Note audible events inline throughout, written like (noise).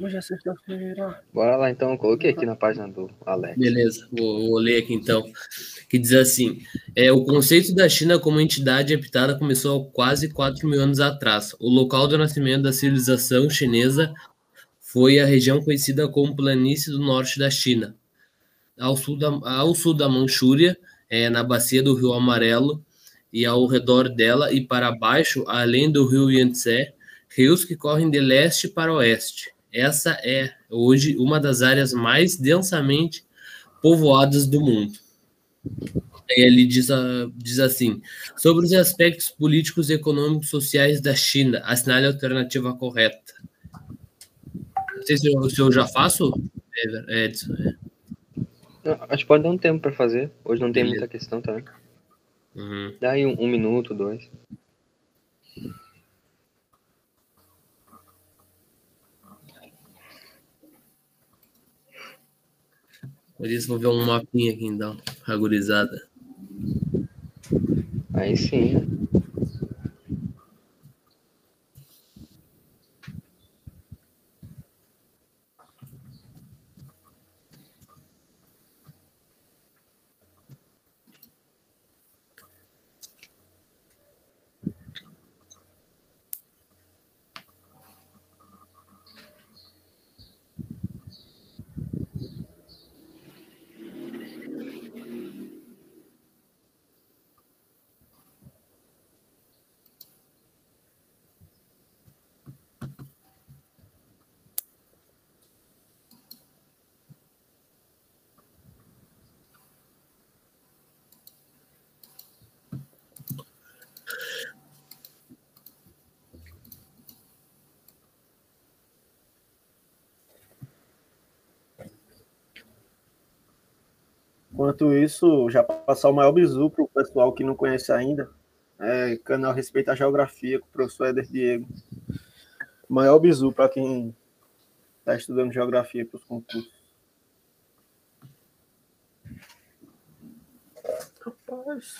Hoje é sexta-feira. Bora lá então, coloquei aqui na página do Alex. Beleza, vou, vou ler aqui então. Que diz assim: é, o conceito da China como entidade habitada começou há quase 4 mil anos atrás. O local do nascimento da civilização chinesa foi a região conhecida como Planície do Norte da China. Ao sul da, ao sul da Manchúria, é, na bacia do Rio Amarelo e ao redor dela e para baixo, além do Rio Yangtze, rios que correm de leste para oeste. Essa é hoje uma das áreas mais densamente povoadas do mundo. Ele diz, diz assim: sobre os aspectos políticos, econômicos e sociais da China, assinale a alternativa correta. Não sei se eu, se eu já faço, Edson. É. Acho que pode dar um tempo para fazer. Hoje não tem Beleza. muita questão também. Tá? Uhum. Dá aí um, um minuto, dois. Por isso vou ver um mapinha aqui então, agorizada. Aí sim. Enquanto isso, já passar o maior bizu para o pessoal que não conhece ainda. É, canal Respeita a Geografia com o professor Éder Diego. Maior bizu para quem está estudando geografia para os concursos. Rapaz.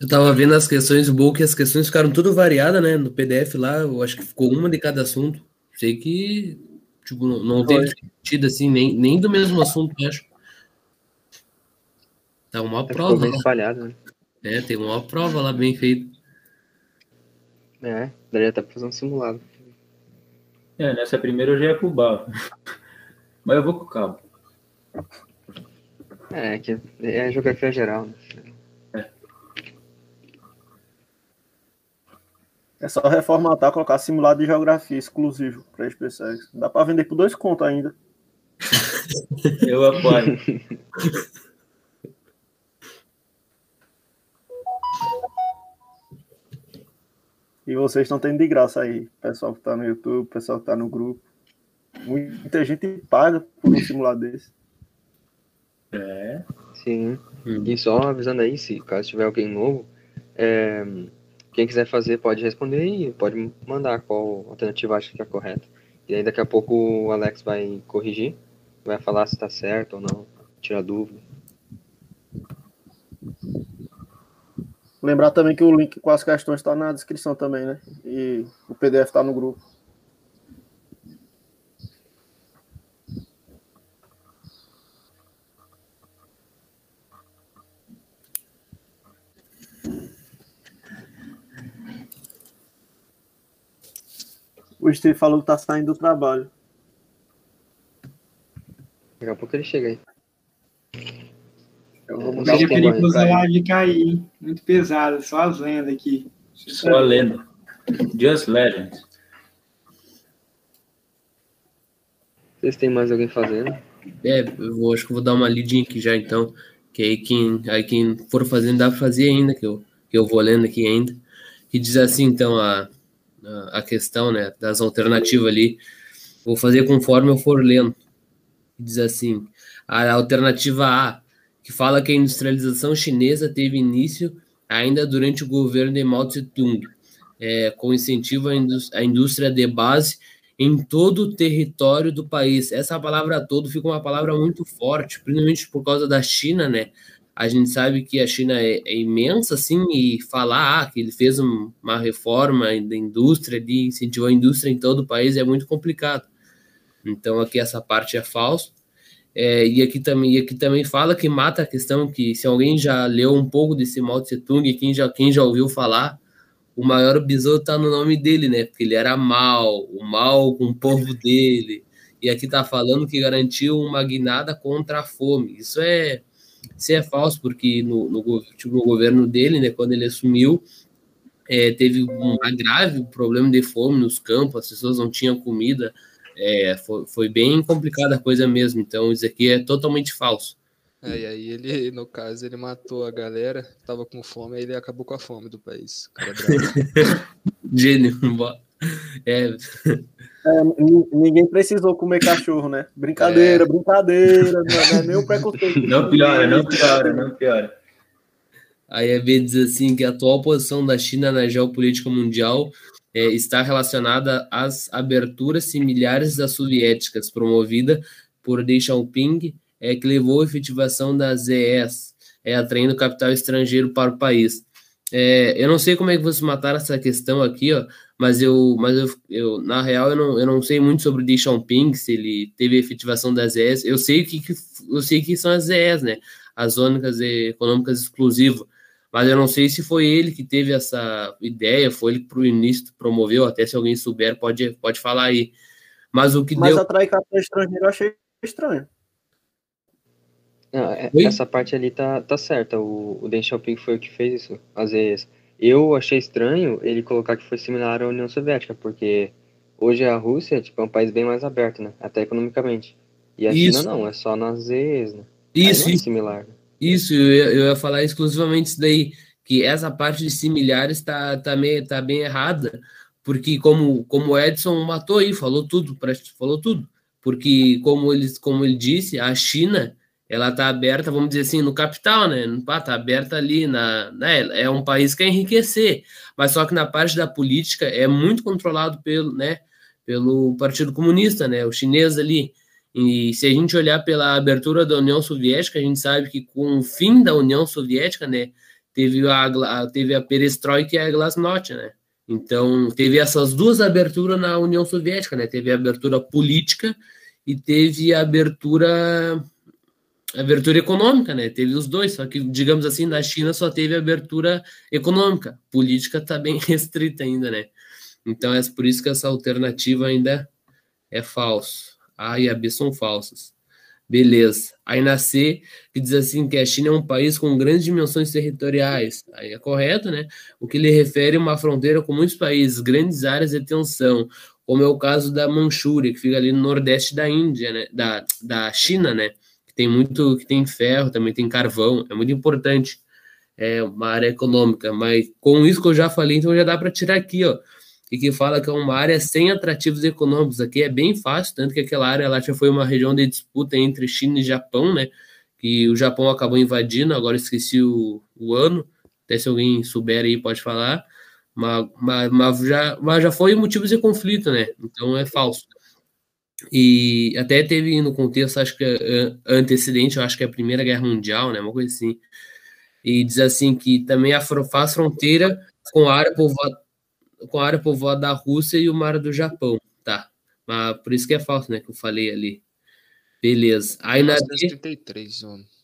Eu tava vendo as questões, o bom que as questões ficaram tudo variadas, né? No PDF lá, eu acho que ficou uma de cada assunto. Sei que Tipo, não, não teve sentido assim, nem, nem do mesmo assunto, acho. Tá uma é prova. Bem espalhado, né? É, tem uma prova lá bem feita. É, daria até pra fazer um simulado. É, nessa primeira eu já ia pro bar. Mas eu vou com o cabo. É, que é geografia geral, né? É só reformatar, colocar simulado de geografia exclusivo para SpaceX. Dá para vender por dois contos ainda. (laughs) Eu apoio. E vocês estão tendo de graça aí, pessoal que está no YouTube, pessoal que está no grupo. Muita gente paga por um simulado desse. É. Sim. E só avisando aí, se caso tiver alguém novo, é, quem quiser fazer pode responder e pode mandar qual alternativa acha que é correta. E aí daqui a pouco o Alex vai corrigir, vai falar se está certo ou não, tirar dúvida. Lembrar também que o link com as questões está na descrição também, né? E o PDF está no grupo. O Steve falou que tá saindo do trabalho. Daqui a pouco ele chega aí. Eu vou mudar Hoje é perigoso a live cair, Muito pesado, só as lendas aqui. Só a lenda. Just Legends. Vocês têm mais alguém fazendo? É, eu vou, acho que vou dar uma lidinha aqui já então. Que aí quem, aí quem for fazendo dá pra fazer ainda, que eu, que eu vou lendo aqui ainda. Que diz assim, então, a, a questão né, das alternativas ali. Vou fazer conforme eu for lendo. Diz assim: a alternativa A, que fala que a industrialização chinesa teve início ainda durante o governo de Mao Tse-tung, é, com incentivo à indústria de base em todo o território do país. Essa palavra todo fica uma palavra muito forte, principalmente por causa da China, né? A gente sabe que a China é, é imensa, assim, e falar ah, que ele fez um, uma reforma da indústria, de incentivou a indústria em todo o país é muito complicado. Então aqui essa parte é falso. É, e, aqui também, e aqui também fala que mata a questão que se alguém já leu um pouco desse Mao Tse Tung, quem já, quem já ouviu falar, o maior besouro está no nome dele, né? Porque ele era mal, o mal com o povo dele. E aqui está falando que garantiu uma guinada contra a fome. Isso é, isso é falso, porque no, no, tipo, no governo dele, né, quando ele assumiu, é, teve um grave problema de fome nos campos, as pessoas não tinham comida, é, foi, foi, bem complicada a coisa mesmo. Então, isso aqui é totalmente falso. É, e aí ele, no caso, ele matou a galera, tava com fome, aí ele acabou com a fome do país. (laughs) Gênio. É. é. ninguém precisou comer cachorro, né? Brincadeira, é. brincadeira, não é nem o preconceito. (laughs) Não piora, não piora, não piora. A EB diz assim que a atual posição da China na geopolítica mundial é, está relacionada às aberturas similares das soviéticas, promovida por Deng Xiaoping, é, que levou à efetivação das ES, é, atraindo capital estrangeiro para o país. É, eu não sei como é que vocês mataram essa questão aqui, ó, mas eu, mas eu, eu na real eu não, eu não sei muito sobre o Deng Xiaoping, se ele teve efetivação das ES. Eu sei que, que eu sei que são as ES, né? As zonas econômicas exclusivas mas eu não sei se foi ele que teve essa ideia, foi ele que pro início promoveu, até se alguém souber pode, pode falar aí. Mas o que mas deu... atrair capital estrangeiro eu achei estranho. Não, é, essa parte ali tá, tá certa, o, o Deng Xiaoping foi o que fez isso, às vezes. Eu achei estranho ele colocar que foi similar à União Soviética, porque hoje a Rússia tipo, é um país bem mais aberto, né? Até economicamente. E a isso. China não, é só nas EEs, né? Isso, é similar. Né? Isso, eu ia, eu ia falar exclusivamente isso daí, que essa parte de similares está tá, tá bem errada, porque como, como o Edson matou aí, falou tudo, falou tudo, porque como ele, como ele disse, a China ela está aberta, vamos dizer assim, no capital, né? Está aberta ali na, né? É um país que quer enriquecer, mas só que na parte da política é muito controlado pelo, né? Pelo Partido Comunista, né? O chinês ali. E se a gente olhar pela abertura da União Soviética, a gente sabe que com o fim da União Soviética, né, teve a, teve a perestroika e a glasnost, né? Então, teve essas duas aberturas na União Soviética, né? Teve a abertura política e teve a abertura abertura econômica, né? Teve os dois, só que digamos assim, na China só teve abertura econômica, política está bem (laughs) restrita ainda, né? Então é por isso que essa alternativa ainda é falso. A e a B são falsas. Beleza. Aí na C, que diz assim que a China é um país com grandes dimensões territoriais. Aí é correto, né? O que lhe refere a uma fronteira com muitos países, grandes áreas de tensão, como é o caso da Manchúria, que fica ali no nordeste da Índia, né? Da, da China, né? Tem muito, que tem ferro, também tem carvão, é muito importante. É uma área econômica, mas com isso que eu já falei, então já dá para tirar aqui, ó e que fala que é uma área sem atrativos econômicos. Aqui é bem fácil, tanto que aquela área lá já foi uma região de disputa entre China e Japão, né? Que o Japão acabou invadindo, agora esqueci o, o ano, até se alguém souber aí pode falar, mas, mas, mas, já, mas já foi motivos de conflito, né? Então é falso. E até teve no contexto, acho que é, antecedente, eu acho que é a Primeira Guerra Mundial, né? Uma coisa assim. E diz assim que também a faz fronteira com a área povoada com a área povoada da Rússia e o mar do Japão, tá? Mas por isso que é falso, né? Que eu falei ali. Beleza. Aí na 33,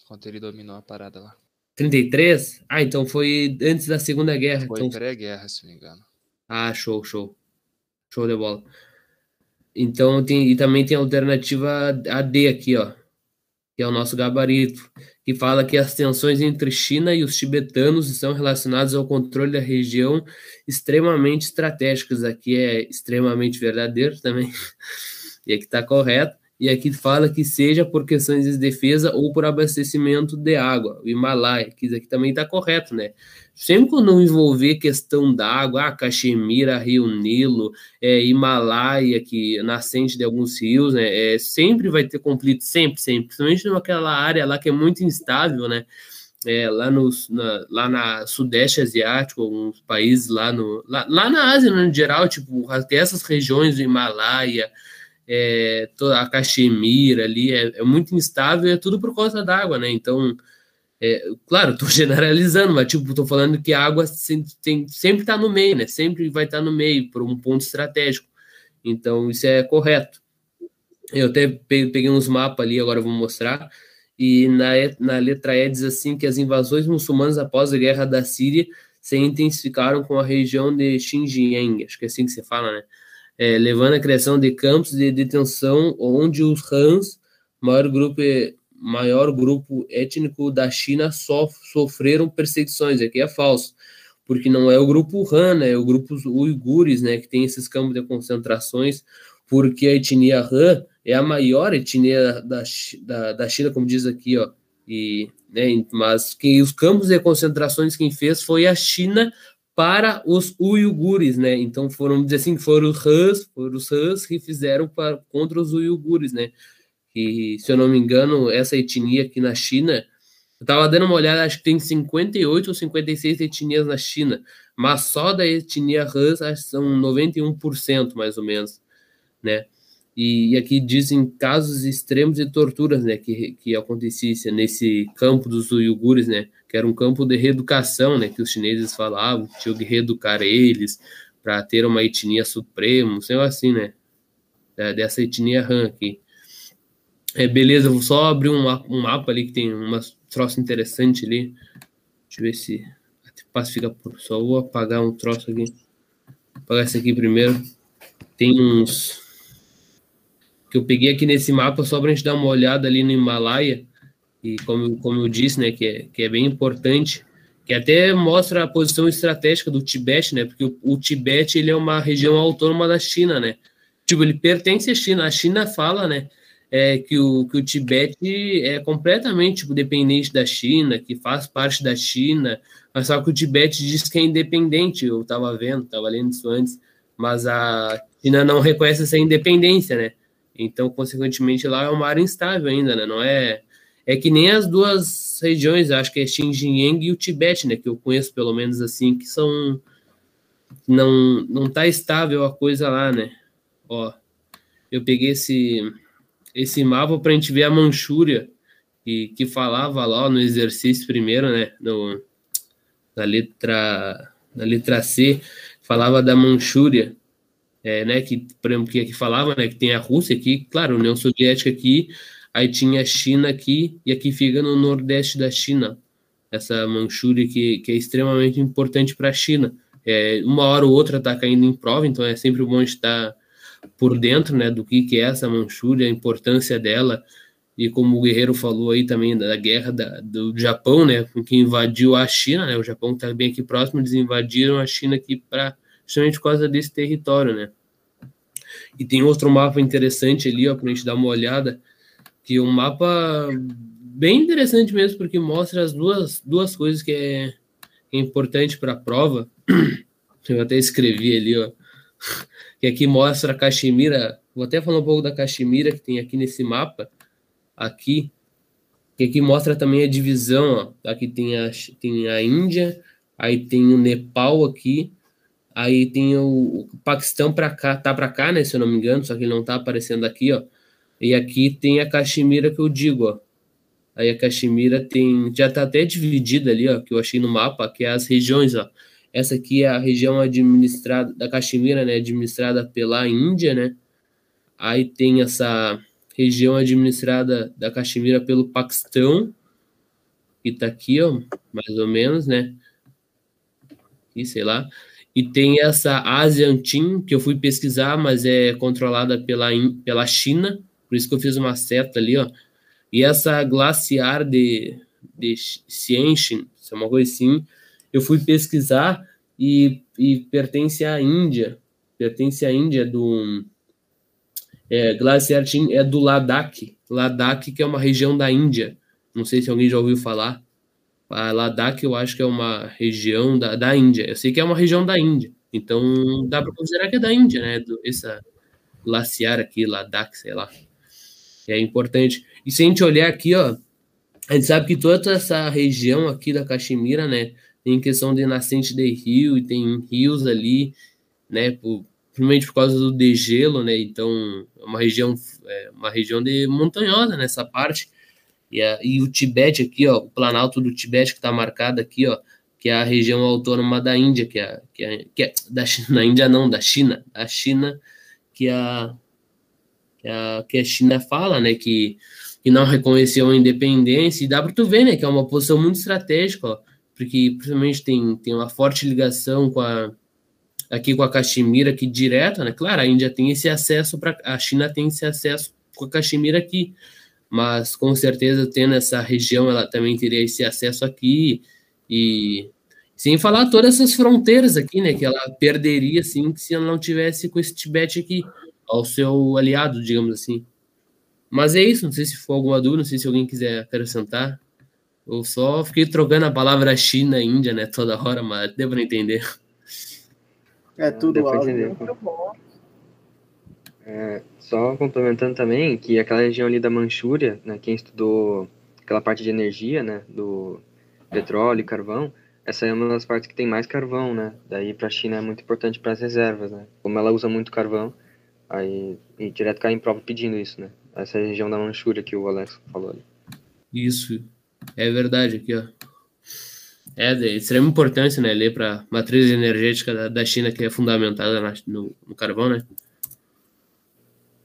quando ele dominou a parada lá. 33? Ah, então foi antes da Segunda Guerra. Foi então... pré-guerra, se não me engano. Ah, show, show. Show de bola. Então tem e também tem a alternativa AD aqui, ó, que é o nosso gabarito que fala que as tensões entre China e os tibetanos estão relacionadas ao controle da região extremamente estratégicas. Aqui é extremamente verdadeiro também, (laughs) e aqui está correto. E aqui fala que seja por questões de defesa ou por abastecimento de água, o Himalaia, que aqui também está correto, né? Sempre quando envolver questão d'água, ah, Caxemira, Rio Nilo, é, Himalaia, que nascente de alguns rios, né? É, sempre vai ter conflito, sempre, sempre, principalmente naquela área lá que é muito instável, né? É, lá, no, na, lá na Sudeste Asiático, alguns países lá, no, lá, lá na Ásia, no geral, tipo, até essas regiões do Himalaia, é, toda a Caxemira ali é, é, muito instável, é tudo por causa d'água, né? Então, É, claro, estou (laughs) generalizando, mas tipo, estou falando que a água sempre, está no meio, né? Sempre vai estar tá no meio, por um ponto estratégico. Então, isso é correto. Eu até peguei uns mapas ali, agora vou mostrar. E na, na letra E diz assim que as invasões muçulmanas após a guerra da Síria se intensificaram com a região de Xinjiang, acho que é assim que se fala, né? É, levando à criação de campos de detenção onde os Han, maior grupo, maior grupo étnico da China, sof sofreram perseguições. Aqui é falso, porque não é o grupo Han, né? é o grupo uigures, né? que tem esses campos de concentrações, porque a etnia Han é a maior etnia da, da, da China, como diz aqui, ó, e, né, mas que os campos de concentrações quem fez foi a China para os uigures, né? Então foram dizer assim, foram os Hãs, foram os Hãs que fizeram para, contra os uigures, né? E se eu não me engano, essa etnia aqui na China, eu tava dando uma olhada, acho que tem 58 ou 56 etnias na China, mas só da etnia Han são 91% mais ou menos, né? E, e, aqui dizem casos extremos de torturas, né, que, que acontecia nesse campo dos uigures, né, que era um campo de reeducação, né, que os chineses falavam, que tinham que reeducar eles para ter uma etnia suprema, sei lá assim, né, dessa etnia Han aqui. É, beleza, vou só abrir um, um mapa ali que tem uma troço interessante ali. Deixa eu ver se pacifica por. Só vou apagar um troço aqui. Vou apagar esse aqui primeiro. Tem uns que eu peguei aqui nesse mapa só para a gente dar uma olhada ali no Himalaia, e como, como eu disse, né, que é, que é bem importante, que até mostra a posição estratégica do Tibete, né, porque o, o Tibete ele é uma região autônoma da China, né, tipo, ele pertence à China, a China fala, né, é, que, o, que o Tibete é completamente tipo, dependente da China, que faz parte da China, mas só que o Tibete diz que é independente, eu estava vendo, estava lendo isso antes, mas a China não reconhece essa independência, né, então, consequentemente, lá é uma área instável ainda, né? Não é. É que nem as duas regiões, acho que é Xinjiang e o Tibete, né? Que eu conheço pelo menos assim, que são. Não, não tá estável a coisa lá, né? Ó, eu peguei esse, esse mapa para a gente ver a Manchúria, e que falava lá no exercício primeiro, né? No, na letra, na letra C, falava da Manchúria é, né, que, por exemplo, que, que falava, né, que tem a Rússia aqui, claro, União Soviética aqui, aí tinha a China aqui, e aqui fica no nordeste da China, essa Manchúria que, que é extremamente importante para a China. É, uma hora ou outra está caindo em prova, então é sempre bom estar por dentro, né, do que, que é essa Manchúria, a importância dela, e como o Guerreiro falou aí também da guerra da, do Japão, né, que invadiu a China, né, o Japão está bem aqui próximo, eles invadiram a China aqui para justamente por causa desse território, né? E tem outro mapa interessante ali, ó, para a gente dar uma olhada, que é um mapa bem interessante mesmo, porque mostra as duas, duas coisas que é, é importante para a prova. (clears throat) Eu até escrevi ali, ó, que aqui mostra a Caxemira. Vou até falar um pouco da Caxemira que tem aqui nesse mapa, aqui, que aqui mostra também a divisão, ó. Aqui tem a, tem a Índia, aí tem o Nepal aqui, Aí tem o, o Paquistão para cá, tá para cá, né? Se eu não me engano, só que ele não tá aparecendo aqui, ó. E aqui tem a Caxemira que eu digo, ó. Aí a Caxemira tem, já tá até dividida ali, ó, que eu achei no mapa, que é as regiões, ó. Essa aqui é a região administrada da Caxemira, né, administrada pela Índia, né? Aí tem essa região administrada da Caxemira pelo Paquistão, que tá aqui, ó, mais ou menos, né? E sei lá. E tem essa Asian Team, que eu fui pesquisar, mas é controlada pela, pela China, por isso que eu fiz uma seta ali, ó. E essa Glaciar de, de Xianxin, é uma coisa assim, eu fui pesquisar e, e pertence à Índia, pertence à Índia do... É, Glaciar Team é do Ladakh, Ladakh que é uma região da Índia, não sei se alguém já ouviu falar, a Ladakh eu acho que é uma região da, da Índia. Eu sei que é uma região da Índia. Então dá para considerar que é da Índia, né? Do, essa glaciar aqui, Ladakh, sei lá. É importante. E se a gente olhar aqui, ó, a gente sabe que toda essa região aqui da Caxemira, né, tem questão de nascente de rio e tem rios ali, né, por, principalmente por causa do degelo, né, então é uma região, é uma região de montanhosa nessa parte. E, a, e o Tibete aqui, ó, o Planalto do Tibete que está marcado aqui, ó, que é a região autônoma da Índia, que é, que é, que é da China, (laughs) na Índia não, da China, a China que a, que a, que a China fala, né, que, que não reconheceu a independência, e dá para tu ver, né, que é uma posição muito estratégica, ó, porque principalmente tem, tem uma forte ligação com a, aqui com a Caxemira aqui direta, né, claro, a Índia tem esse acesso, para a China tem esse acesso com a Caxemira aqui, mas com certeza tendo essa região, ela também teria esse acesso aqui, e sem falar todas essas fronteiras aqui, né, que ela perderia, assim, se ela não tivesse com esse Tibete aqui, ao seu aliado, digamos assim. Mas é isso, não sei se for alguma dúvida, não sei se alguém quiser acrescentar. Eu só fiquei trocando a palavra China e Índia, né, toda hora, mas deu para entender. É tudo Deu pra algo. entender. Muito bom. É, só complementando também que aquela região ali da Manchúria, né, quem estudou aquela parte de energia, né, do petróleo e carvão, essa é uma das partes que tem mais carvão, né? Daí para a China é muito importante para as reservas, né? Como ela usa muito carvão, aí e direto cai em prova pedindo isso, né? Essa região da Manchúria que o Alex falou ali. Isso, é verdade aqui, ó. É de extrema importância, né, ler para matriz energética da, da China, que é fundamentada na- no, no carvão, né?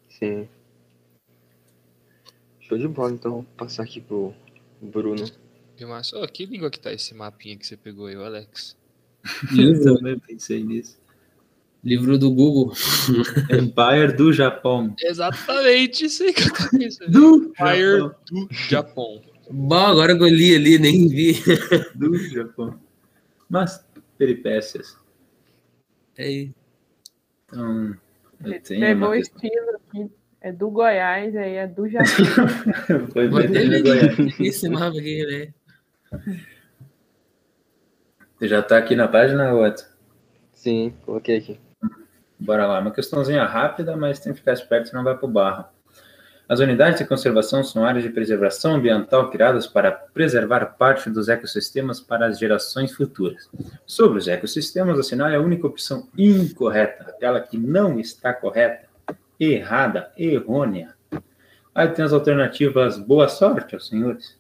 Sim. Show de bola, então vou passar aqui pro Bruno. E Márcio, ô, que língua que tá esse mapinha que você pegou aí, Alex? Livro, Também (laughs) pensei nisso. livro do Google. (laughs) Empire do Japão. Exatamente isso aí que eu tô pensando. Do Fire Japão. do Japão. Bom, agora que eu li ali, nem vi. (laughs) Do Japão. Mas, peripécias. É, Então, Ele eu tenho pegou o estilo aqui. É do Goiás, aí é do Japão. (laughs) Foi bem até ler Goiás. esse mapa aqui, né? Você já tá aqui na página, Watson? Sim, coloquei aqui. Bora lá. Uma questãozinha rápida, mas tem que ficar esperto, senão vai pro barro. As unidades de conservação são áreas de preservação ambiental criadas para preservar parte dos ecossistemas para as gerações futuras. Sobre os ecossistemas, assinale a única opção incorreta, aquela que não está correta, errada, errônea. Aí tem as alternativas boa sorte aos senhores.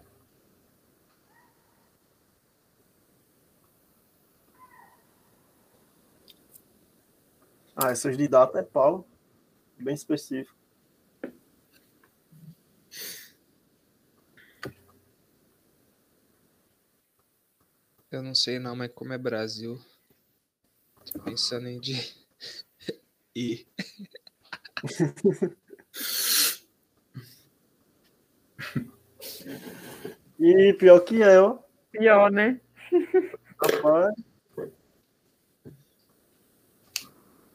Ah, essas de data é pau. Bem específico. Eu não sei não, mas como é Brasil, tô pensando em de... (laughs) E (laughs) E pior que é, ó. Pior, né? Rapaz.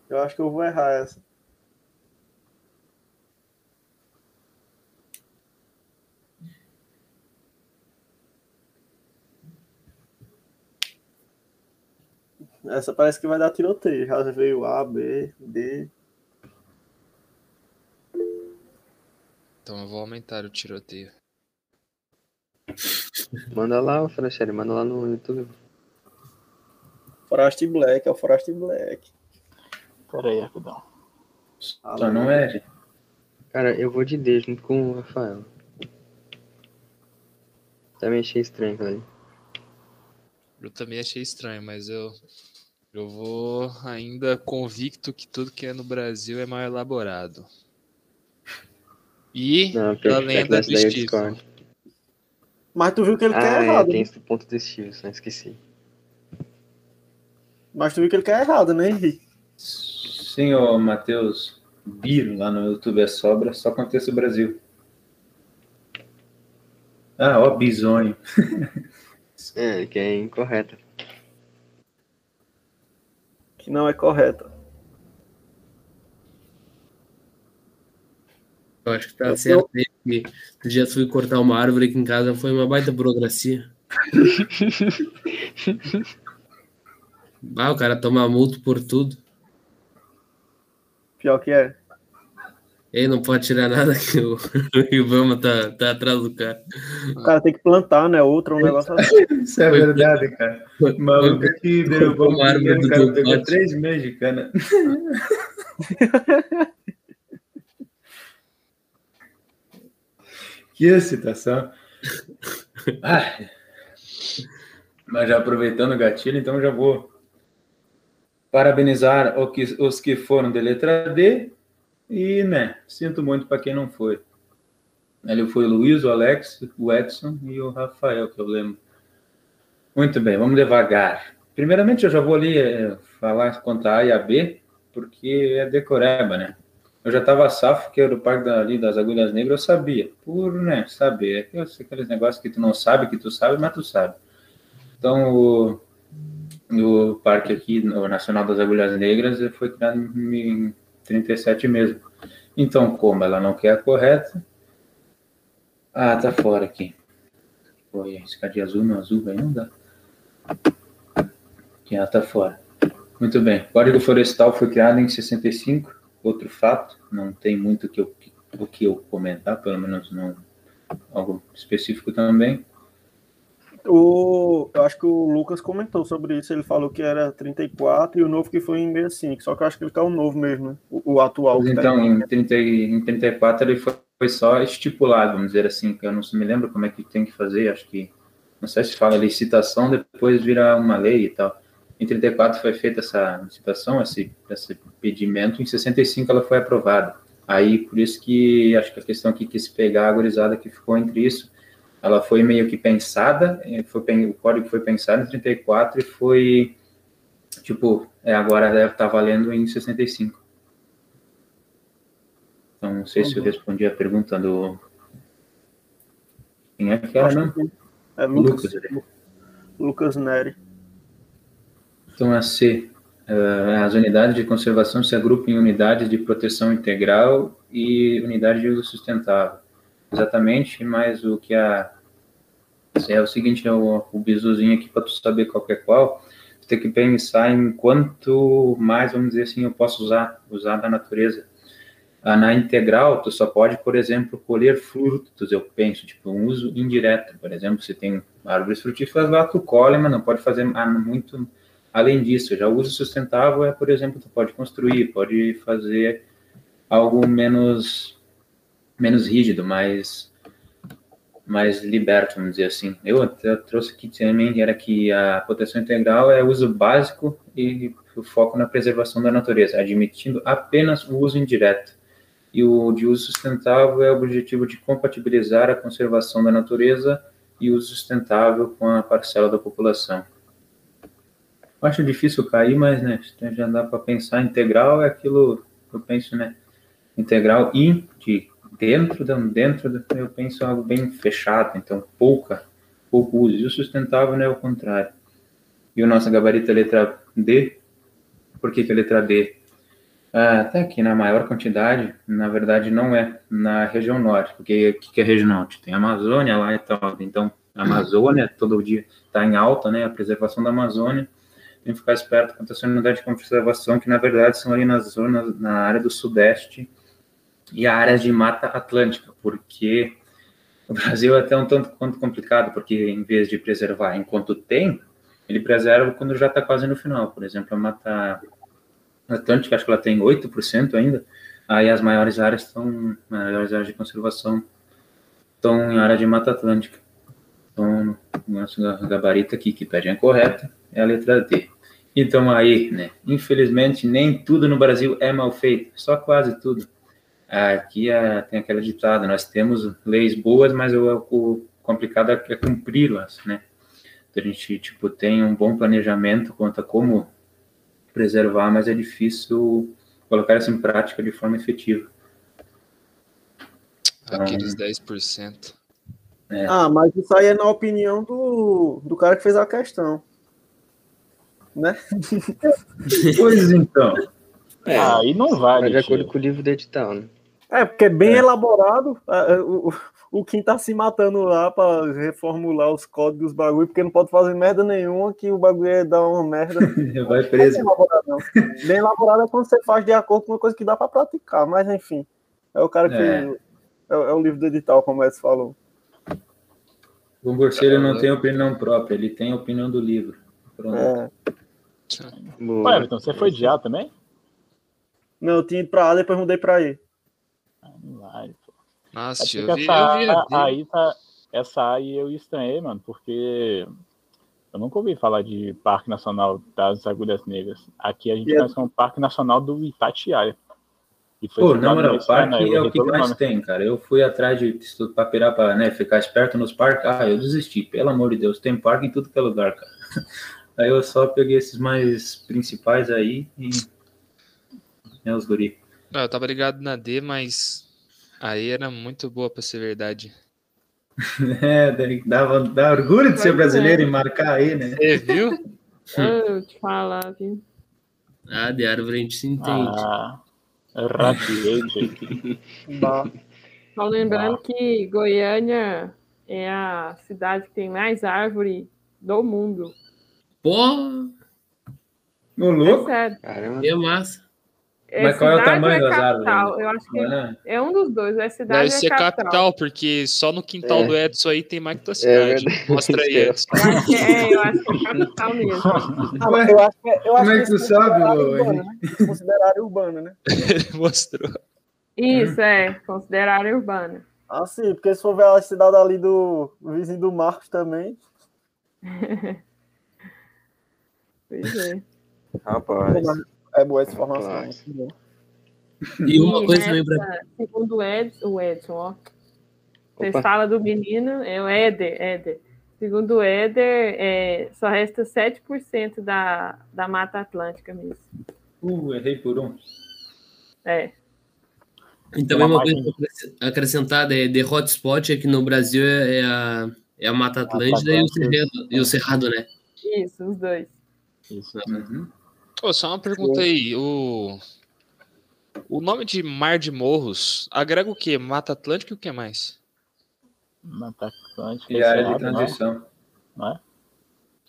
Eu acho que eu vou errar essa. Essa parece que vai dar tiroteio. Já veio A, B, D. então eu vou aumentar o tiroteio. (laughs) Manda lá, ô Franchelli, manda lá no YouTube. Forest Black, é o Forest Black. Pera aí, rapidão. Só não é. Cara, eu vou de D junto com o Rafael. Também achei estranho ali. Eu também achei estranho, mas eu eu vou ainda convicto que tudo que é no Brasil é mal elaborado. E Não, a lenda do Steve. Mas tu viu que ele Ah, quer é, errado. tem né? esse ponto do Stevens, né? Esqueci. Mas tu viu que ele quer errado, né, Henrique? Sim, ô Matheus Biro, lá no YouTube é sobra, só acontece no Brasil. Ah, ó, bisonho. É, que é incorreta. Que não é correta. Eu acho que tá certo aí. que O dia fui cortar uma árvore aqui em casa foi uma baita burocracia. (laughs) Ah, o cara toma multa por tudo. Pior que é. Ele não pode tirar nada que o, (laughs) o Ibama tá, tá atrás do cara. O cara tem que plantar, né? Outro um negócio assim. (laughs) Isso é verdade, (laughs) cara. O maluco que derrubou Uma o árvore dinheiro, cara pegou pote. três meses de cana. Que situação. Ah, mas já aproveitando o gatilho, então já vou parabenizar os que foram de letra D e, né, sinto muito para quem não foi. Ali foi o Luiz, o Alex, o Edson e o Rafael, que eu lembro. Muito bem, vamos devagar. Primeiramente, eu já vou ali eh, falar contar A e a B, porque é decoreba, né? Eu já estava safo, que era o parque da, ali das Agulhas Negras, eu sabia. Por, né, saber. É aqueles, negócios que tu não sabe, que tu sabe, mas tu sabe. Então, o, o parque aqui, o Nacional das Agulhas Negras, ele foi criado em 37 mesmo. Então, como ela não quer a correta... Ah, tá fora aqui. Foi escadinha azul, no azul, aí não dá. Aqui, ela tá fora. Muito bem. Código Florestal foi criado em 65. Outro fato, não tem muito o que eu, que eu comentar, pelo menos não algo específico também. O, eu acho que o Lucas comentou sobre isso. Ele falou que era 34 e o novo que foi em 65. Só que eu acho que ele tá o novo mesmo, né? O, o atual. Tá então, aí. em, 30, e- em 34 ele foi, foi só estipulado, vamos dizer assim, que eu não me lembro como é que tem que fazer, acho que, não sei se fala licitação, depois vira uma lei e tal. Em 34 foi feita essa licitação, esse, esse pedimento, em 65 ela foi aprovada. Aí, por isso que acho que a questão que quis pegar a gurizada que ficou entre isso, ela foi meio que pensada, eh, foi, o código foi pensado em 34 e foi, tipo, é, agora deve estar valendo em 65. Então, não sei se eu respondi a pergunta do. Quem é que era, não? que É Lucas, Lucas. Lucas Neri. Então, a C. eh, as unidades de conservação se agrupam em unidades de proteção integral e unidade de uso sustentável. Exatamente, mas o que a. É o seguinte, é o, o aqui para tu saber qual é qual. Tu tem que pensar em quanto mais, vamos dizer assim, eu posso usar, usar da natureza. Ah, na integral, tu só pode, por exemplo, colher frutos, eu penso, tipo, um uso indireto. Por exemplo, se tem árvores frutíferas lá, tu colhe, mas não pode fazer ah, muito além disso. Já o uso sustentável é, por exemplo, tu pode construir, pode fazer algo menos, menos rígido, mais, mais liberto, vamos dizer assim. Eu até trouxe aqui também, era que a proteção integral é uso básico e o foco na preservação da natureza, admitindo apenas o uso indireto e o de uso sustentável é o objetivo de compatibilizar a conservação da natureza e uso sustentável com a parcela da população. Acho difícil cair, mas né, já dá para pensar. Integral é aquilo que eu penso, né? Integral e de dentro, da- dentro da- eu penso algo bem fechado, então pouca, pouco uso. E o sustentável né, é o contrário. E o nosso gabarito é letra D. Por que, que é letra D? Ah, até aqui na maior quantidade, na verdade não é na região norte, porque o que, é região norte? Tem Amazônia lá e tal, então a Amazônia todo dia está em alta, né, a preservação da Amazônia, tem que ficar esperto com essa unidade de conservação, que na verdade são ali nas zonas, na área do sudeste e áreas de mata atlântica, porque o Brasil é até um tanto quanto complicado, porque em vez de preservar enquanto tem, ele preserva quando já está quase no final, por exemplo, a mata Atlântica, acho que ela tem 8% ainda. Aí as maiores áreas estão, maiores áreas de conservação estão em área de Mata Atlântica. Então, o nosso gabarito aqui, que pede a correta, é a letra D. Então aí, né, infelizmente, nem tudo no Brasil é mal feito, só quase tudo. Aqui é, tem aquela ditada, nós temos leis boas, mas o, o complicado é, é cumpri-las, né? Então, a gente, tipo, tem um bom planejamento quanto a como preservar, mas é difícil colocar isso em prática de forma efetiva. Aqueles 10%. É. Ah, mas isso aí é na opinião do, do cara que fez a questão. Né? Pois então. É, Aí não vale. de acordo com o livro do edital, né? É, porque é bem É. elaborado. O, o, Kim tá se matando lá pra reformular os códigos dos bagulho, porque não pode fazer merda nenhuma, que o bagulho é dar uma merda. (laughs) Vai Bem preso. elaborado, não. Bem elaborado é quando você faz de acordo com uma coisa que dá pra praticar, mas enfim. É o cara que. É. É, é o livro do edital, como o Edson falou. O Borselho não tem opinião própria, ele tem a opinião do livro. Pronto. É. Ué, Everton, você foi de A também? Não, eu tinha ido pra A, depois mudei pra E. Pô. Nossa, eu vi, essa eu vi, eu vi. aí tá, essa aí eu estranhei, mano, porque eu nunca ouvi falar de Parque Nacional das Agulhas Negras. Aqui a gente E é- conhece como Parque Nacional do Itatiaia. E foi Pô, na moral, parque eu é o que mais nome. tem, cara. Eu fui atrás de estudo pra pirar pra né, ficar esperto nos parques. Ah, eu desisti, pelo amor de Deus. Tem parque em tudo que é lugar, cara. (laughs) Aí eu só peguei esses mais principais aí e. É os guri. Eu tava ligado na D, mas aí era muito boa pra ser verdade. (laughs) É, dava, dá orgulho de ser é. brasileiro e marcar aí, né? Você viu? (laughs) Eu te falar, viu? Ah, de árvore a gente se entende. Ah, Radiate. (laughs) Bah, Só lembrando que Goiânia é a cidade que tem mais árvore do mundo. Pô, No É louco? sério. Caramba. é massa. É Mas qual é o cidade tamanho é das capital? árvores? Eu acho que É. é um dos dois. É cidade Deve é ser capital. capital, porque só no quintal É. do Edson aí tem mais que tua É cidade. Mostra aí, Edson. É, eu acho que é capital mesmo. (laughs) Ah, Ué, eu acho que, eu como acho é que tu sabe, ô, urbano, né? Considerado urbano, né? Ele (laughs) mostrou. Isso, é. Considerar área urbana. Ah, sim, porque se for ver a cidade ali do vizinho do Marcos também, (laughs) Pois é. Rapaz. É boa essa informação. Bom. E uma E coisa também pra. Segundo o Edson, o Edson, ó. Vocês Opa. falam do menino, é o Éder, Éder. Segundo o Éder, é, só resta 7% da, da Mata Atlântica mesmo. Uh, errei por um. É. E também Uma coisa acrescentada é de hotspot aqui no Brasil é é a, é a Mata Atlântida e o, Atlântica. Cerrado, e o Cerrado, né? Isso, os dois. Isso. Uhum. Ô, só uma pergunta aí. O... o nome de Mar de Morros agrega o quê? Mata Atlântica e o que mais? Mata Atlântica. E a área de Cerrado, não é? transição. Não é?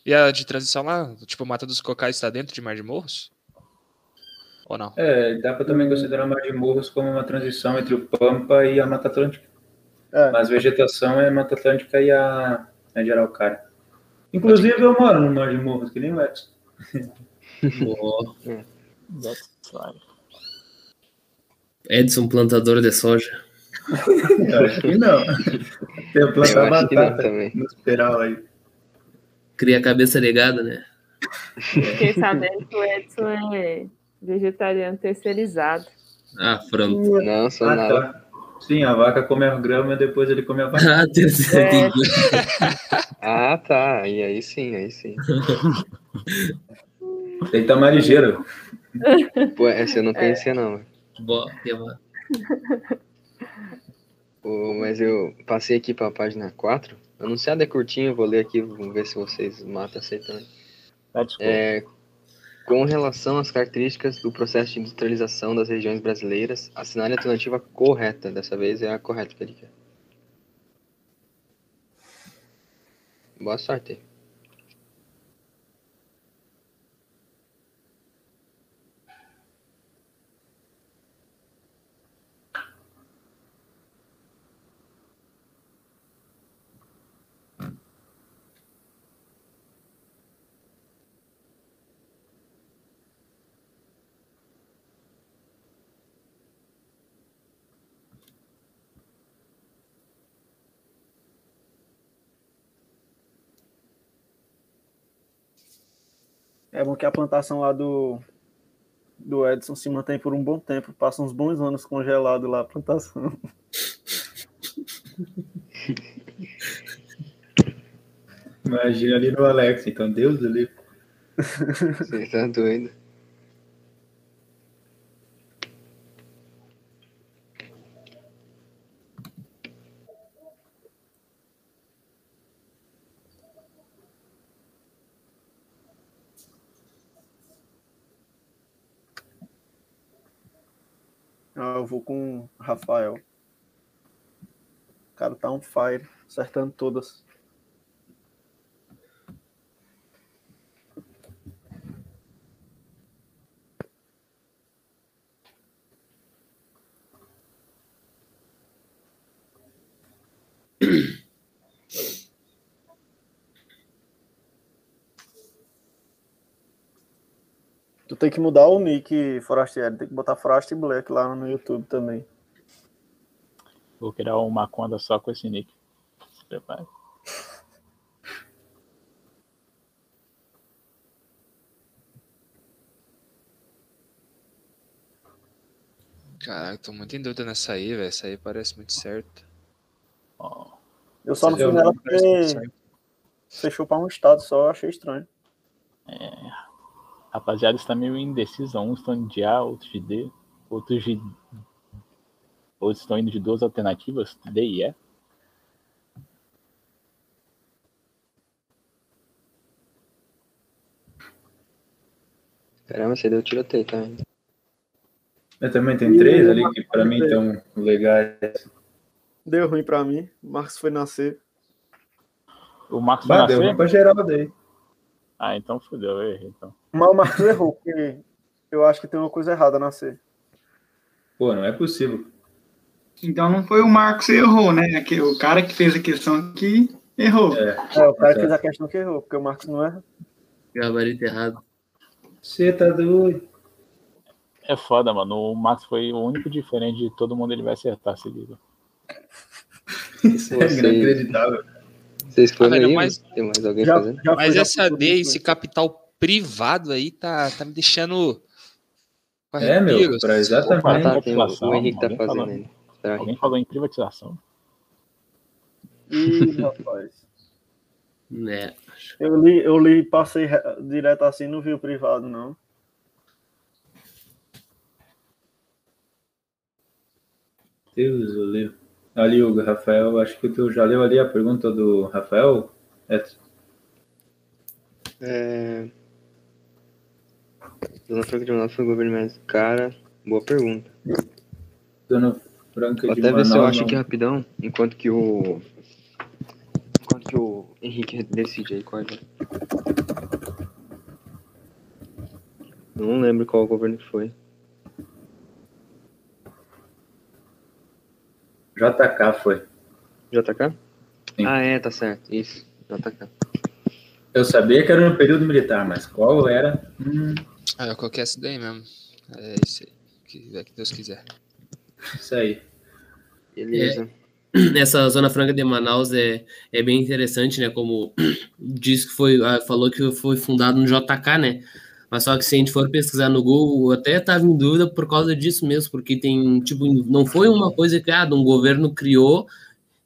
E a de transição lá? Tipo, Mata dos Cocais está dentro de Mar de Morros? Ou não? É, dá pra também considerar o Mar de Morros como uma transição entre o Pampa e a Mata Atlântica. É. Mas vegetação é Mata Atlântica e a, a de Araucária. Inclusive eu moro no Mar de Morros, que nem o Edson. (laughs) That's right. Edson, plantador de soja. Eu acho que não. Eu planta acho que não batata também. no esperal aí. Cria a cabeça ligada, né? Fiquei sabendo que o Edson é vegetariano terceirizado. Ah, pronto. Não, sou Ah, nada. tá. Sim, a vaca come a grama e depois ele come a vaca. Ah, terceiro, É. entendi. Ah, tá. E aí sim, aí sim. (laughs) Tem tamarigeiro. Pô, essa eu não conhecia, não. Boa, que va- Ô, mas eu passei aqui para a página 4. O anunciado é curtinho, eu vou ler aqui, vamos ver se vocês matam. Let's go. É, com relação às características do processo de industrialização das regiões brasileiras, assinale a alternativa correta. Dessa vez é a correta que ele quer. Boa sorte. É bom que a plantação lá do, do Edson se mantém por um bom tempo. Passa uns bons anos congelado lá a plantação. Imagina ali no Alex, então Deus do livro. Você tá doido. Ah, eu vou com o Rafael. O cara tá on fire, acertando todas. (clears throat) Tu tem que mudar o nick, Forastieri. Tem que botar Frost Black lá no YouTube também. Vou criar uma conta só com esse nick. Se prepare. Caraca, tô muito em dúvida nessa aí, velho. Essa aí parece muito certo. Ó, Eu só não Parece muito porque certo. fechou para um estado só, achei estranho. Rapaziada está meio indecisa. Uns estão de A, outros de D, outros de. Outros estão indo de duas alternativas, D e E. Caramba, você deu tiroteio, tá? Eu também tem três ali que pra mim estão legais. Deu ruim para mim. O Marcos foi nascer. O Marcos Bah, deu nascer? ruim pra geral daí. Ah, então fodeu, eu errei. Então. Mas o Marcos errou, porque eu acho que tem uma coisa errada a nascer. Pô, não é possível. Então não foi o Marcos que errou, né? Que- O cara que fez a questão que errou. É, É, o cara Certo. fez a questão que errou, porque o Marcos não erra. Gabarito errado. você tá doido. É foda, mano. O Max foi o único diferente de todo mundo, ele vai acertar, se liga. Isso é inacreditável. Vocês foram velho, aí? mas- Tem mais alguém Já, fazendo? já Mas já essa D, esse capital privado aí, tá, tá me deixando. É, meu, pra exatamente. Ah, tá, tem, o, Henrique tá fazendo falou. aí. Espera aí. Alguém falou em privatização? Ih, (laughs) rapaz. Né. Eu li, eu li, passei re- direto assim, não vi o privado, não. Deus, eu li. Ali, o Rafael, acho que tu já leu ali a pergunta do Rafael? É, É... Dona Franca de Manaus foi o governo mais cara. Boa pergunta. Dona Franca Vou de até ver se eu Manaus, acho não. aqui rapidão, enquanto que o. Enquanto que o Henrique decide aí qual é. Eu não lembro qual governo que foi. JK foi. JK? Sim. Ah, é, tá certo. Isso, JK. Eu sabia que era no período militar, mas qual era? Hum, Ah, eu coloquei essa daí mesmo. É isso aí. Que, é que Deus quiser. isso aí. Beleza. Essa Zona Franca de Manaus é, é bem interessante, né? Como (clears throat) diz que foi, ah, falou que foi fundado no JK, né? Mas só que se a gente for pesquisar no Google, eu até estava em dúvida por causa disso mesmo, porque tem, tipo, não foi uma coisa que ah, um governo criou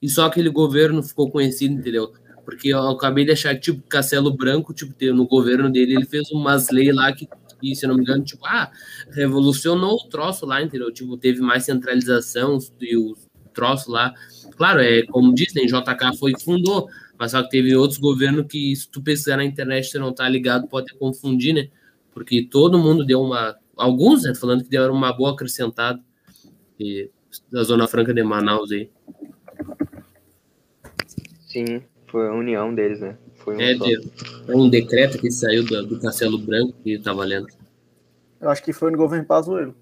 e só aquele governo ficou conhecido, entendeu? Porque eu acabei de achar que, tipo, Castelo Branco, tipo, no governo dele, ele fez umas leis lá que, que, se não me engano, tipo, ah, revolucionou o troço lá, entendeu? Tipo, teve mais centralização e o troço lá. Claro, é como dizem, JK foi que fundou, mas só que teve outros governos que, se tu pesquisar na internet você não tá ligado, pode confundir, né? Porque todo mundo deu uma. Alguns, né? Falando que deram uma boa acrescentada e, da Zona Franca de Manaus aí. Sim, foi a união deles, né? Foi um É, de- um decreto que saiu do, do Castelo Branco que tá valendo. Eu acho que foi no governo Pazuello.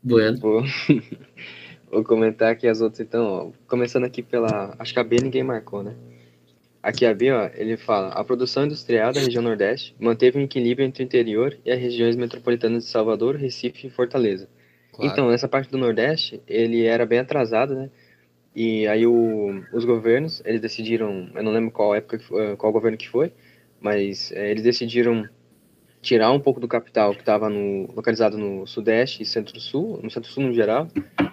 Bueno. Vou, (laughs) vou comentar aqui as outras, então, ó. Começando aqui pela. Acho que a B ninguém marcou, né? Aqui a B, ó, ele fala: a produção industrial da região Nordeste manteve um equilíbrio entre o interior e as regiões metropolitanas de Salvador, Recife e Fortaleza. Claro. Então, nessa parte do Nordeste, ele era bem atrasado, né? E aí o, os governos, eles decidiram, eu não lembro qual época, foi- qual governo que foi, mas eh, eles decidiram tirar um pouco do capital que estava localizado no Sudeste e Centro-Sul, no Centro-Sul no geral,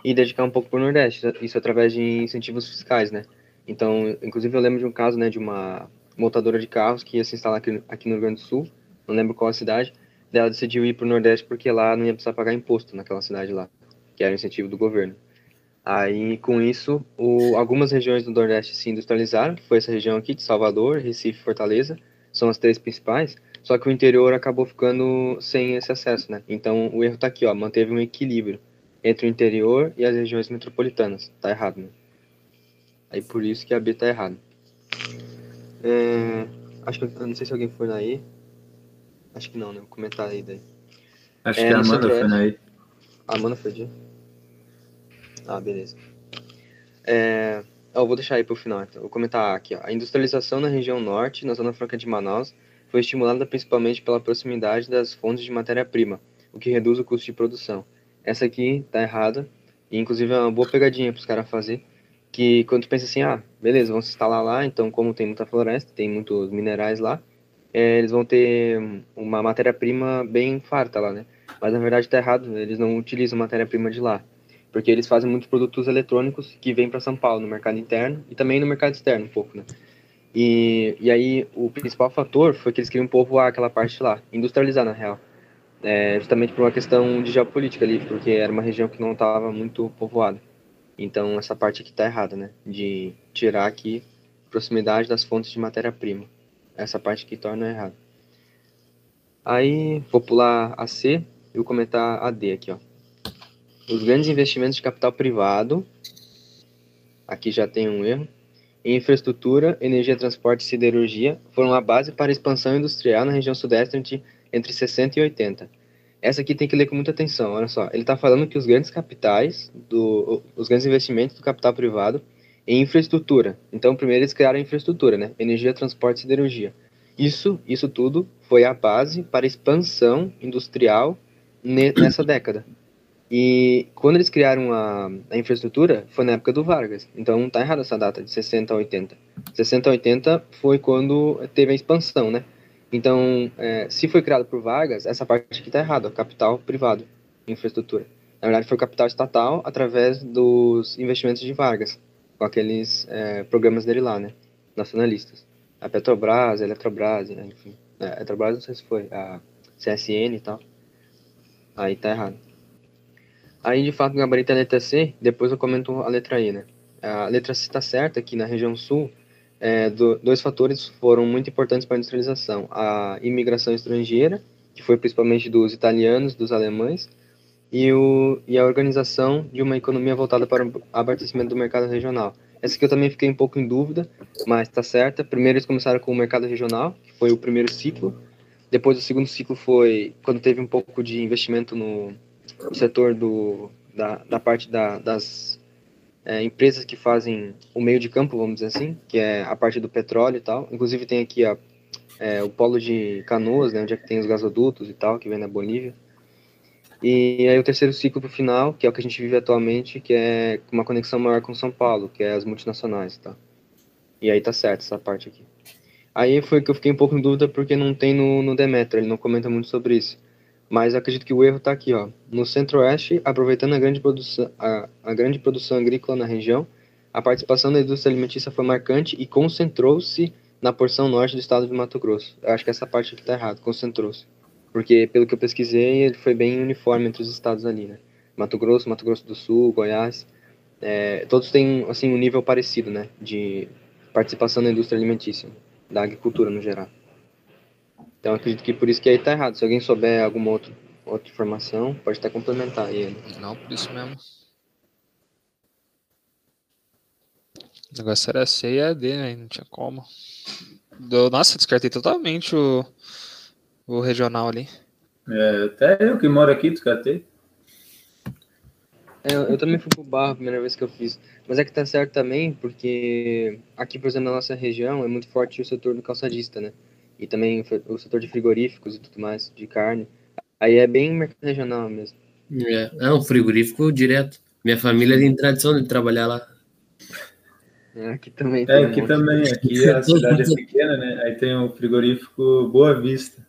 e dedicar um pouco para o Nordeste, isso através de incentivos fiscais, né? Então, inclusive eu lembro de um caso, né, de uma montadora de carros que ia se instalar aqui, aqui no Rio Grande do Sul, não lembro qual a cidade, ela decidiu ir para o Nordeste porque lá não ia precisar pagar imposto naquela cidade lá, que era o incentivo do governo. Aí, com isso, o- algumas regiões do Nordeste se industrializaram, que foi essa região aqui de Salvador, Recife Fortaleza, são as três principais, só que o interior acabou ficando sem esse acesso, né? Então, o erro tá aqui, ó, manteve um equilíbrio entre o interior e as regiões metropolitanas. Tá errado, né? Aí, por isso que a B tá errada. É, acho que, eu não sei se alguém foi aí. Acho que não, né? Vou comentar aí daí. Acho É, que a Amanda Centro-Oeste. foi naí. Ah, manda foi dia. Ah, beleza. É, eu vou deixar aí pro final, então. Vou comentar aqui, ó. A industrialização na região norte, na Zona Franca de Manaus, foi estimulada principalmente pela proximidade das fontes de matéria-prima, o que reduz o custo de produção. Essa aqui tá errada, e inclusive é uma boa pegadinha pros caras fazer, que quando tu pensa assim, ah, beleza, vamos se instalar lá, então como tem muita floresta, tem muitos minerais lá, é, eles vão ter uma matéria-prima bem farta lá, né? Mas na verdade tá errado, eles não utilizam matéria-prima de lá, porque eles fazem muitos produtos eletrônicos que vêm para São Paulo, no mercado interno e também no mercado externo um pouco, né? E, e aí o principal fator foi que eles queriam povoar aquela parte lá, industrializar na real. É, justamente por uma questão de geopolítica ali, porque era uma região que não estava muito povoada. Então essa parte aqui está errada, né? De tirar aqui proximidade das fontes de matéria-prima. Essa parte aqui torna errado. Aí vou pular a C e vou comentar a D aqui, ó. Os grandes investimentos de capital privado, aqui já tem um erro, em infraestrutura, energia, transporte e siderurgia foram a base para a expansão industrial na região sudeste entre, entre 60 e 80. Essa aqui tem que ler com muita atenção, olha só. Ele está falando que os grandes capitais, do, os grandes investimentos do capital privado em infraestrutura. Então, primeiro eles criaram a infraestrutura, né? Energia, transporte e siderurgia. Isso, isso tudo foi a base para a expansão industrial nessa década. E quando eles criaram a, a, infraestrutura, foi na época do Vargas. Então tá errada essa data, de 60 a 80. 60 a 80 foi quando teve a expansão, né? Então, é, se foi criado por Vargas, essa parte aqui tá errada, capital privado, infraestrutura. Na verdade, foi capital estatal através dos investimentos de Vargas, com aqueles é, programas dele lá, né? Nacionalistas. A Petrobras, a Eletrobras, enfim. É, a Petrobras não sei se foi, a CSN e tal. Aí tá errado. Aí, de fato, o gabarito é a letra C, depois eu comento a letra E, né? A letra C está certa, aqui na região sul, é, do, dois fatores foram muito importantes para a industrialização. A imigração estrangeira, que foi principalmente dos italianos, dos alemães, e, o, e a organização de uma economia voltada para o abastecimento do mercado regional. Essa aqui eu também fiquei um pouco em dúvida, mas está certa. Primeiro eles começaram com o mercado regional, que foi o primeiro ciclo. Depois o segundo ciclo foi quando teve um pouco de investimento no, o setor do, da, da parte da, das é, empresas que fazem o meio de campo, vamos dizer assim, que é a parte do petróleo e tal. Inclusive tem aqui a, é, o polo de Canoas, né, onde é que tem os gasodutos e tal, que vem da Bolívia. E aí o terceiro ciclo para o final, que é o que a gente vive atualmente, que é uma conexão maior com São Paulo, que é as multinacionais, tá? E aí tá certo essa parte aqui. Aí foi que eu fiquei um pouco em dúvida porque não tem no, no ele não comenta muito sobre isso. Mas acredito que o erro está aqui, ó. No Centro-Oeste, aproveitando a grande, produção, a, a grande produção agrícola na região, a participação da indústria alimentícia foi marcante e concentrou-se na porção norte do estado de Mato Grosso. Eu acho que essa parte aqui está errada, concentrou-se. Porque, pelo que eu pesquisei, ele foi bem uniforme entre os estados ali, né? Mato Grosso, Mato Grosso do Sul, Goiás, é, todos têm, assim, um nível parecido, né? De participação da indústria alimentícia, da agricultura no geral. Então acredito que por isso que aí tá errado. Se alguém souber alguma outra, outra informação, pode até complementar ele. Não, por isso mesmo. O negócio era C e AD, né? Não tinha como. Do, nossa, descartei totalmente o, o regional ali. É, até eu que moro aqui descartei. É, eu, eu também fui pro barro a primeira vez que eu fiz. Mas é que tá certo também, porque aqui, por exemplo, na nossa região é muito forte o setor do calçadista, né? E também o setor de frigoríficos e tudo mais, de carne. Aí é bem mercado regional mesmo. É, é um frigorífico direto. Minha família tem tradição de trabalhar lá. É, aqui também. É, aqui um também. Aqui a cidade é pequena, né? Aí tem o um frigorífico Boa Vista.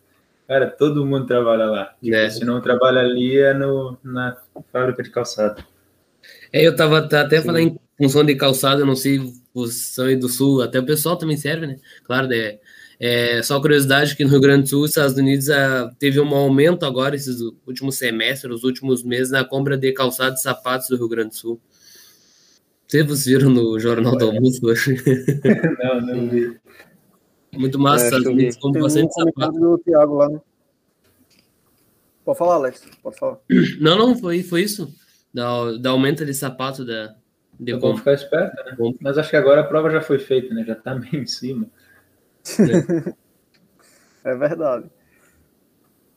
Cara, todo mundo trabalha lá. Tipo, é. Se não trabalha ali, é no, na fábrica de calçado. É, eu tava até Sim. falando em função de calçado, eu não sei, vocês são do Sul, até o pessoal também serve, né? Claro, é, é, só curiosidade que no Rio Grande do Sul, os Estados Unidos a, ah, teve um aumento agora, esses últimos semestres, os últimos meses, na compra de calçados e sapatos do Rio Grande do Sul. Vocês viram no Jornal do Almoço hoje? (laughs) Não, não vi. (laughs) Muito massa, é, Estados Unidos compram bastante um sapato. do Thiago lá, né? Pode falar, Alex, pode falar. (clears throat) Não, não, foi, foi isso. Da, da aumento de sapato da. De é bom ficar esperto, né? Mas acho que agora a prova já foi feita, né? Já tá meio em cima. (laughs) é verdade.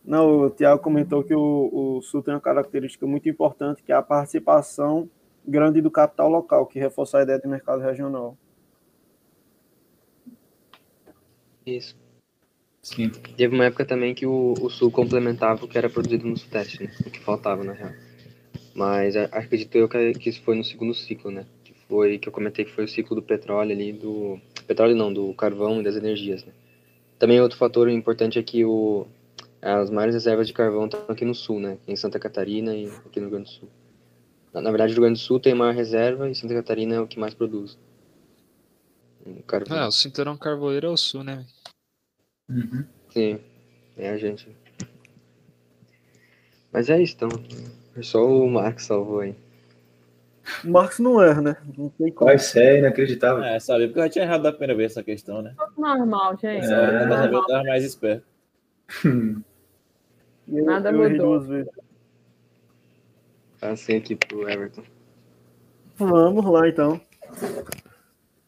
Não, o Tiago comentou que o, o Sul tem uma característica muito importante, que é a participação grande do capital local, que reforça a ideia de mercado regional. Isso. Sim. Teve uma época também que o, o Sul complementava o que era produzido no Sudeste, né? o que faltava, na real. Mas acredito eu que, que isso foi no segundo ciclo, né? Que foi que eu comentei que foi o ciclo do petróleo ali, do petróleo não, do carvão e das energias, né? Também outro fator importante é que o, as maiores reservas de carvão estão aqui no sul, né? Em Santa Catarina e aqui no Rio Grande do Sul. Na, na verdade, o Rio Grande do Sul tem a maior reserva e Santa Catarina é o que mais produz. O carvão. Ah, o cinturão carvoeiro é o sul, né? Uhum. Sim, é a gente. Mas é isso, então. Só o Marcos salvou aí. O Marcos não erra, né? Não tem como. Vai, é inacreditável. É, sabe, porque eu já tinha errado da primeira vez essa questão, né? Tudo normal, gente. Tudo dessa vez eu normal. tava mais esperto. (laughs) Eu- Nada eu mudou. duas vezes. Passei aqui pro Everton. Vamos lá, então.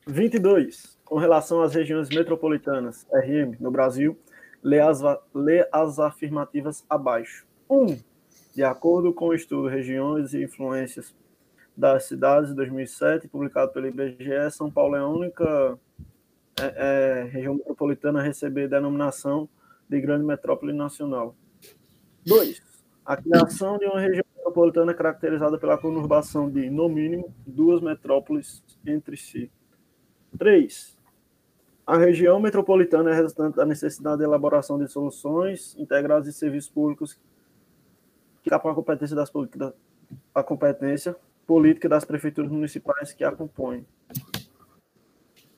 22. Com relação às regiões metropolitanas, RM, no Brasil, lê as, lê as afirmativas abaixo. 1. De acordo com o estudo Regiões e Influências das Cidades, de 2007, publicado pelo IBGE, São Paulo é a única é, é, região metropolitana a receber denominação de grande metrópole nacional. 2. A criação de uma região metropolitana caracterizada pela conurbação de, no mínimo, duas metrópoles entre si. 3. A região metropolitana é resultante da necessidade de elaboração de soluções integradas de serviços públicos que capam a competência das políticas, a competência política das prefeituras municipais que a compõem.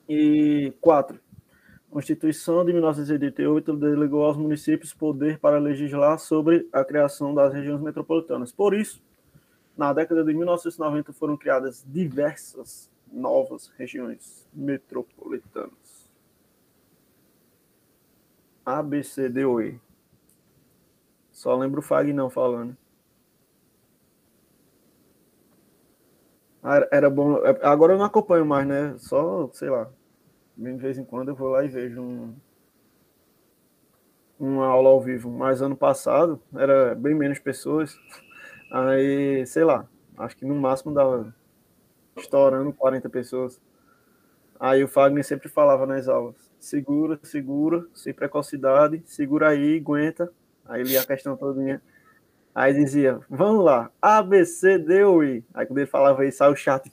E 4. A Constituição de 1988 delegou aos municípios poder para legislar sobre a criação das regiões metropolitanas. Por isso, na década de 1990 foram criadas diversas novas regiões metropolitanas. A, B, C, D ou E. Só lembro o Fag não falando. Era, bom. Agora eu não acompanho mais, né? Só, sei lá. De vez em quando eu vou lá e vejo um, uma aula ao vivo. Mas ano passado era bem menos pessoas. Aí, sei lá, acho que no máximo dava estourando 40 pessoas. Aí o Fagner sempre falava nas aulas: segura, segura, sem precocidade, segura aí, aguenta. Aí lia a questão todinha. Aí dizia: vamos lá, A, B, C, D ou I. Aí quando ele falava isso, sai o chat. (laughs)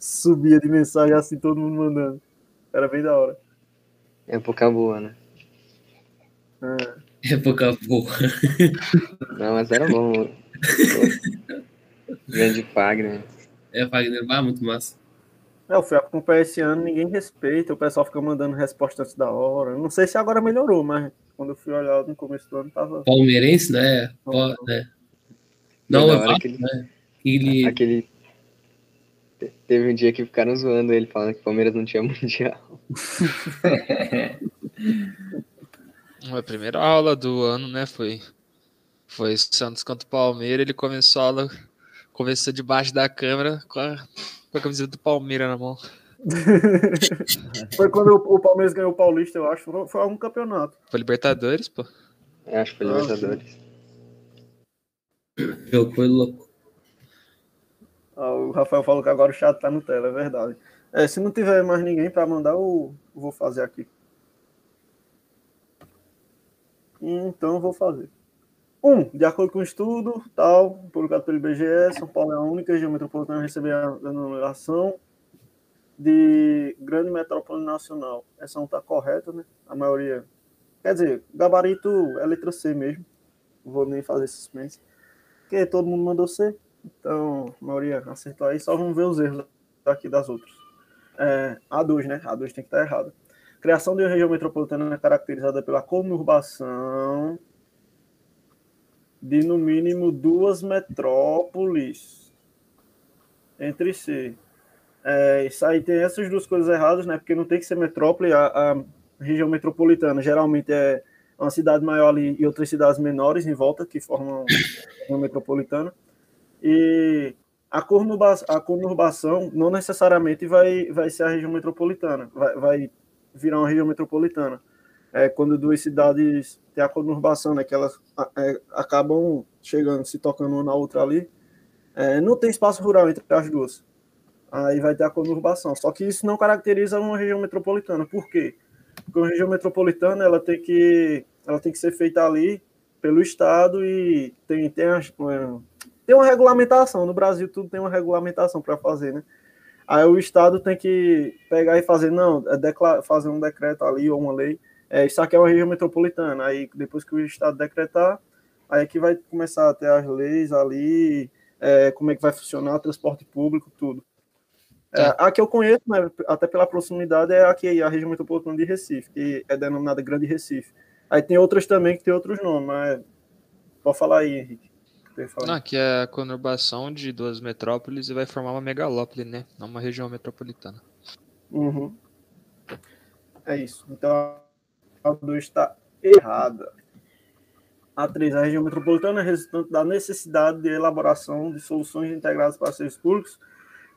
Subia de mensagem assim, todo mundo mandando. Era bem da hora. Época boa, né? É. Época boa. (laughs) Não, mas era bom. Grande Fagner. É, Wagner, ah, muito massa. É, eu fui acompanhar esse ano, ninguém respeita, o pessoal fica mandando resposta antes da hora. Não sei se agora melhorou, mas quando eu fui olhar no começo do ano, tava. Palmeirense, né? Pô, né? Não, é da hora Vasco, que ele- né? Ele, Aquele. te- Teve um dia que ficaram zoando ele, falando que o Palmeiras não tinha (laughs) mundial. (laughs) A primeira aula do ano, né, foi foi Santos contra o Palmeiras, ele começou a aula começou debaixo da câmera com a, com a camiseta do Palmeiras na mão. (laughs) Foi quando o o Palmeiras ganhou o Paulista, eu acho. Foi- Foi algum campeonato. Foi Libertadores, pô. Eu acho que foi Ah, Libertadores. jogo foi louco. Ah, o Rafael falou que agora o chat tá no tela, é verdade. É, se não tiver mais ninguém para mandar, eu vou fazer aqui. Então eu vou fazer. Um, de acordo com o estudo, tal, publicado pelo IBGE, São Paulo é a única região metropolitana a receber a denominação de grande metrópole nacional. Essa não está correta, né? A maioria. Quer dizer, gabarito é letra C mesmo. Não vou nem fazer suspense. Porque todo mundo mandou C. Então, a maioria acertou aí. Só vamos ver os erros aqui das outras. É, A2, né? A2 tem que estar errada. Criação de uma região metropolitana caracterizada pela conurbação de no mínimo duas metrópoles entre si. É, isso aí tem essas duas coisas erradas, né? Porque não tem que ser metrópole, a, a região metropolitana geralmente é uma cidade maior ali e outras cidades menores em volta que formam a região metropolitana. E a, a conurbação não necessariamente vai, vai ser a região metropolitana, vai, vai virar uma região metropolitana. É quando duas cidades têm a conurbação, né, que elas é, acabam chegando, se tocando uma na outra ali, é, não tem espaço rural entre as duas. Aí vai ter a conurbação. Só que isso não caracteriza uma região metropolitana. Por quê? Porque uma região metropolitana ela tem que, ela tem que ser feita ali pelo Estado e tem, tem as, é, tem uma regulamentação. No Brasil, tudo tem uma regulamentação para fazer, né? Aí o Estado tem que pegar e fazer, não, é decla- fazer um decreto ali ou uma lei. É, isso aqui é uma região metropolitana. Aí depois que o Estado decretar, aí é que vai começar a ter as leis ali, é, como é que vai funcionar o transporte público, tudo. É, a que eu conheço, né, até pela proximidade, é aqui a região metropolitana de Recife, que é denominada Grande Recife. Aí tem outras também que tem outros nomes, mas pode falar aí, Henrique. Que falar. Não, aqui é a conurbação de duas metrópoles e vai formar uma megalópole, né? Não uma região metropolitana. Uhum. É isso. Então a 2 está errada. A 3, a região metropolitana é resultante da necessidade de elaboração de soluções integradas para serviços públicos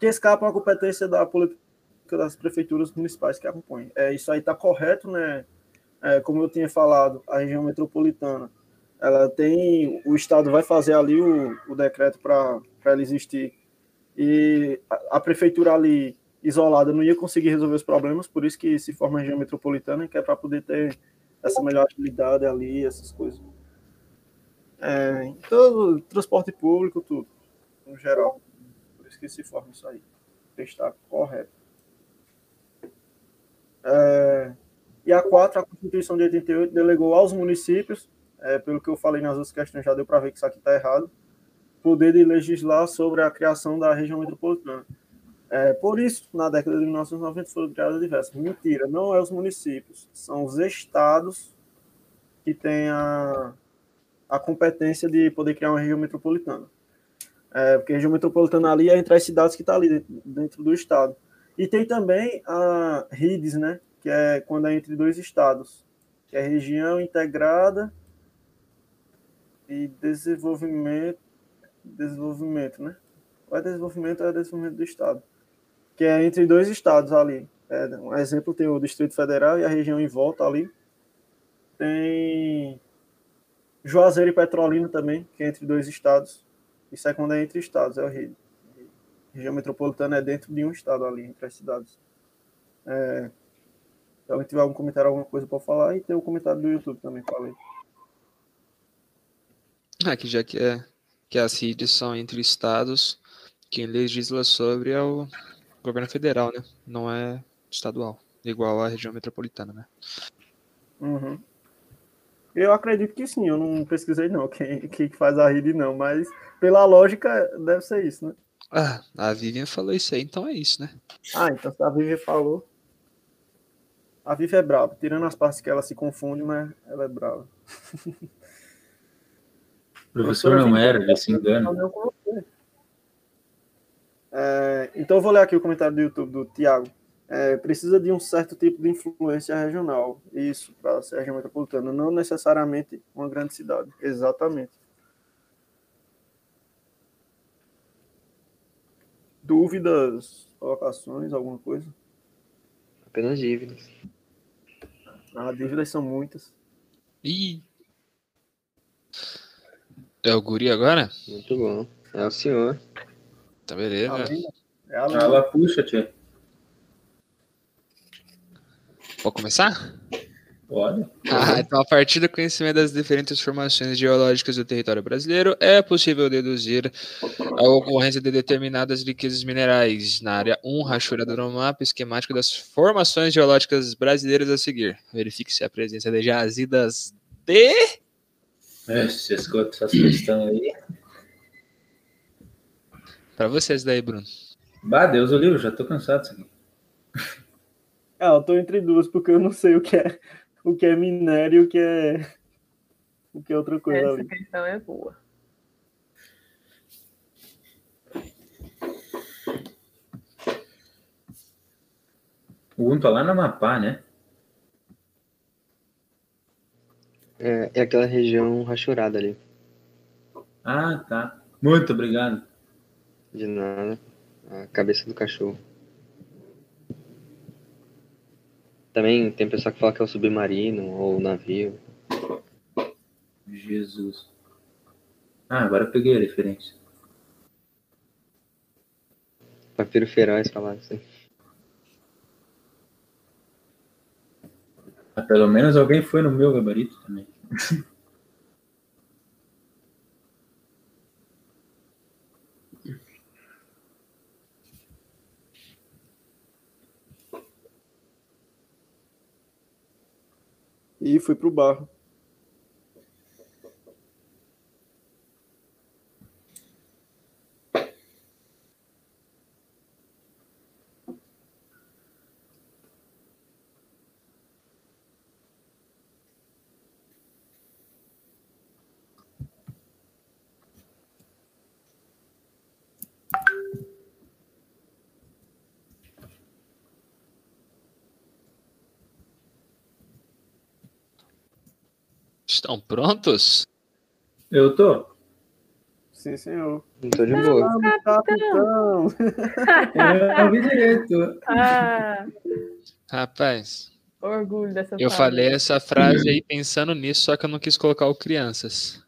que escapam à competência da política das prefeituras municipais que a compõem. É, isso aí está correto, né? É, como eu tinha falado, a região metropolitana, ela tem, o Estado vai fazer ali o, o decreto para ela existir e a, a prefeitura ali isolada não ia conseguir resolver os problemas, por isso que se forma a região metropolitana, que é para poder ter essa melhor agilidade ali, essas coisas. É, então, transporte público, tudo, no geral. Que se forma isso aí. Está correto. É, e a 4, a Constituição de 88 delegou aos municípios, é, pelo que eu falei nas outras questões, já deu para ver que isso aqui está errado, poder de legislar sobre a criação da região metropolitana. É, por isso, na década de 1990 foram criadas diversas. Mentira, não é os municípios, são os estados que têm a, a competência de poder criar uma região metropolitana. É, porque a região metropolitana ali é entre as cidades que estão ali dentro, dentro do estado. E tem também a RIDES, né, que é quando é entre dois estados, que é região integrada e desenvolvimento, desenvolvimento, né? Ou é desenvolvimento ou é desenvolvimento do estado que é entre dois estados ali. É, um exemplo tem o Distrito Federal e a região em volta ali. Tem Juazeiro e Petrolina também, que é entre dois estados. Isso é quando é entre estados, é. A região metropolitana é dentro de um estado ali, entre as cidades. É, se alguém tiver algum comentário, alguma coisa para falar, e tem o comentário do YouTube também, falei. Aqui já que, é, que as redes são entre estados, quem legisla sobre é o governo federal, né? Não é estadual, igual à região metropolitana, né? Uhum. Eu acredito que sim, eu não pesquisei não quem, quem faz a rede não, mas pela lógica deve ser isso, né? Ah, a Vivian falou isso aí, então é isso, né? Ah, então se a Vivian falou. A Vivian é brava, tirando as partes que ela se confunde, mas ela é brava. (laughs) Professor não era, ele se engana. É, então eu vou ler aqui o comentário do YouTube do Tiago. É, precisa de um certo tipo de influência regional, isso, para ser região metropolitana, não necessariamente uma grande cidade. Exatamente. Dúvidas, colocações, alguma coisa? Apenas dívidas. Ah, dívidas são muitas. Ih! É o guri agora? Muito bom. É o senhor. Tá beleza. É a Ela puxa, tia. Pode começar? Pode. Ah, então, a partir do conhecimento das diferentes formações geológicas do território brasileiro, é possível deduzir a ocorrência de determinadas riquezas minerais. Na área 1, rachura do mapa esquemático das formações geológicas brasileiras a seguir. Verifique se a presença de jazidas de. É, se escuta essa questão aí. Para vocês daí, Bruno. Bah, Deus livro, já tô cansado disso aqui. Ah, eu tô entre duas porque eu não sei o que é o que é minério e o que é o que é outra coisa Essa ali. questão é boa. O um tá lá no Amapá, né? É, é aquela região rachurada ali. Ah, tá. Muito obrigado. De nada. A cabeça do cachorro. Também tem pessoal que fala que é o submarino ou o navio. Jesus. Ah, agora eu peguei a referência. Papiro feroz falar isso aí. Ah, pelo menos alguém foi no meu gabarito também. (laughs) e fui pro Barro. Estão prontos? Eu tô. Sim, senhor. Não tô de boa. Vamos, capitão! Eu ouvi direito. (laughs) Ah, Rapaz, orgulho dessa eu família. falei essa frase aí pensando nisso, só que eu não quis colocar o crianças.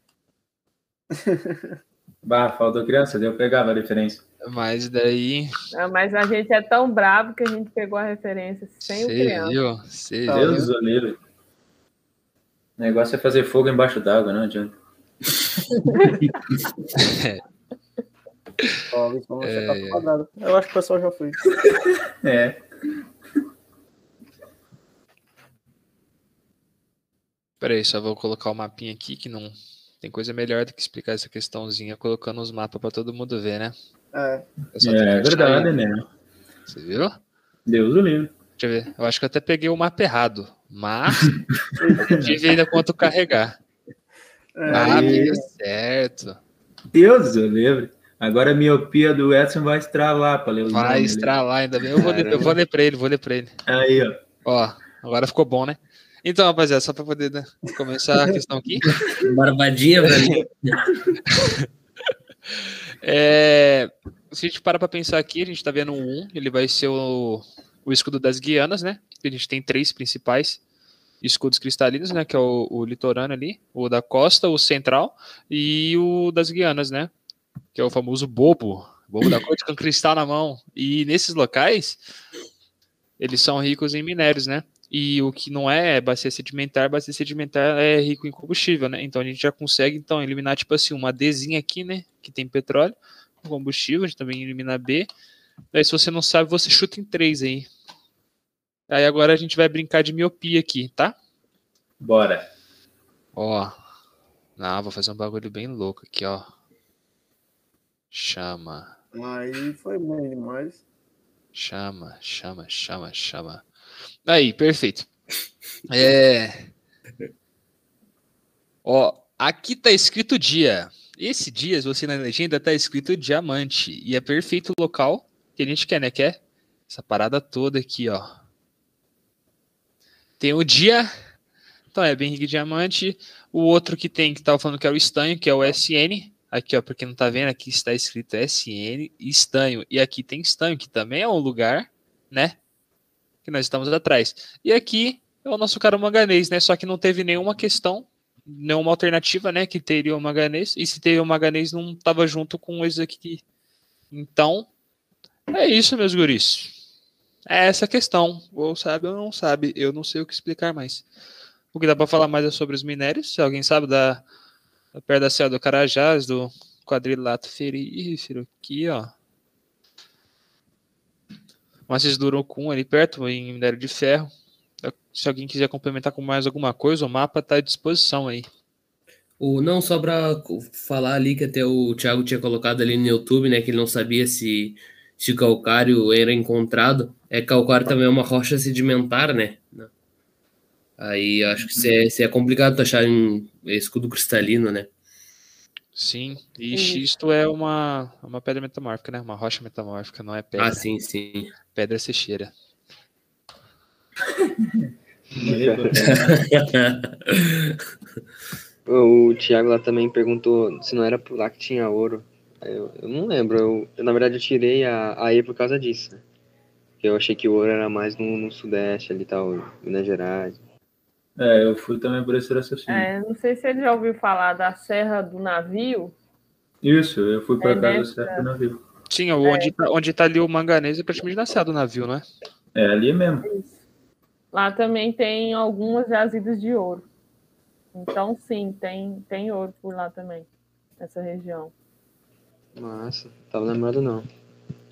(laughs) Bah, faltou criança, deu pegava a diferença. Mas daí, Ah, mas a gente é tão bravo que a gente pegou a referência sem o você criança. viu? Você Tá, viu? O negócio é fazer fogo embaixo d'água, não adianta. (laughs) Ó, É, é. quadrado. Eu acho que o pessoal já fez. (laughs) É. Peraí, só vou colocar o mapinha aqui que não tem coisa melhor do que explicar essa questãozinha colocando os mapas pra todo mundo ver, né? É. É É verdade, né? Você viu? Deus o livre. Deixa eu ver. Eu acho que eu até peguei o mapa errado, mas tive ainda quanto carregar. Ah, Aí. deu certo. Deus o livre. Agora a miopia do Edson vai estralar pra ler os Vai estralar ainda bem. Eu vou, ler, eu vou ler pra ele, vou ler pra ele. Aí, ó. Ó, agora ficou bom, né? Então, rapaziada, só pra poder né, começar a questão aqui. Barbadinha, velho. (laughs) É, se a gente para pra pensar aqui, a gente tá vendo um 1, ele vai ser o, o escudo das Guianas, né? A gente tem três principais escudos cristalinos, né? Que é o, o litorâneo ali, o da costa, o central e o das Guianas, né? Que é o famoso bobo. Bobo da corte com cristal na mão. E nesses locais, eles são ricos em minérios, né? E o que não é bacia sedimentar, bacia sedimentar é rico em combustível, né? Então a gente já consegue então eliminar tipo assim uma Dzinha aqui, né, que tem petróleo, combustível, a gente também elimina B. Aí se você não sabe, você chuta em três aí. Aí agora a gente vai brincar de miopia aqui, tá? Bora. Ó. Não, vou fazer um bagulho bem louco aqui, ó. Chama, Aí foi bem demais. chama, chama, chama, chama. Aí, perfeito. (laughs) É. Ó, aqui tá escrito dia. Esse dia, se você na legenda, tá escrito diamante. E é perfeito o local que a gente quer, né? Quer? Essa parada toda aqui, ó. Tem o dia. Então é bem rico diamante. O outro que tem, que tava falando que é o estanho, que é o SN. Aqui, ó, pra quem não tá vendo, aqui está escrito SN estanho. E aqui tem estanho, que também é um lugar, né? Que nós estamos atrás. E aqui é o nosso cara manganês, né? Só que não teve nenhuma questão, nenhuma alternativa, né? Que teria o manganês. E se teria o manganês, não tava junto com esse aqui. Então, é isso, meus guris. É essa a questão. Ou sabe ou não sabe. Eu não sei o que explicar mais. O que dá pra falar mais é sobre os minérios. Se alguém sabe da, da perto da Serra do Carajás, do quadrilato ferífero aqui, ó. Mas duram com ali perto, em minério de ferro. Se alguém quiser complementar com mais alguma coisa, o mapa está à disposição aí. O, não, só para falar ali que até o Thiago tinha colocado ali no YouTube, né? Que ele não sabia se, se calcário era encontrado. É calcário também é uma rocha sedimentar, né? Aí acho que se é, se é complicado achar um escudo cristalino, né? Sim, e xisto é uma, uma pedra metamórfica, né? Uma rocha metamórfica, não é pedra. Ah, sim, sim. Pedra seixeira. (laughs) O Thiago lá também perguntou se não era por lá que tinha ouro. Eu, eu não lembro. Eu, eu, na verdade, eu tirei a, a E por causa disso. Né? Porque Eu achei que o ouro era mais no, no Sudeste ali tal, Minas Gerais. É, eu fui também por esse raciocínio. É, não sei se ele já ouviu falar da Serra do Navio. Isso, eu fui pra É casa nessa- certo do navio. Sim, onde, tá, onde tá ali o manganês é praticamente na serra do navio, não é? É ali mesmo. Lá também tem algumas jazidas de ouro. Então, sim, tem, tem ouro por lá também, nessa região. Massa, tava lembrado não.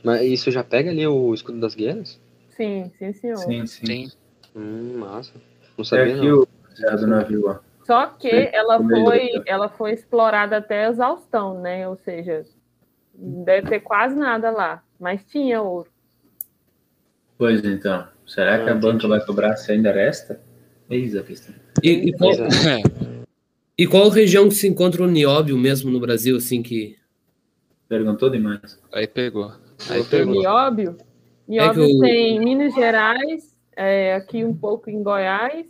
Mas isso já pega ali o escudo das guerras? Sim, sim, senhor. Sim, sim. Sim. Hum, massa. Não É sabia que não. o, do Navio, ó. Só que Sim, ela foi, ela foi explorada até a exaustão, né? Ou seja, deve ter quase nada lá, mas tinha ouro. Pois então, será que a Ah, banca entendi. vai cobrar se ainda resta? Eis a questão. E, e qual, Pois (laughs) é. e qual região que se encontra o nióbio mesmo no Brasil, assim, que... Perguntou demais. Aí pegou. Aí pegou. Nióbio? Nióbio eu- tem em Minas Gerais, é, aqui um pouco em Goiás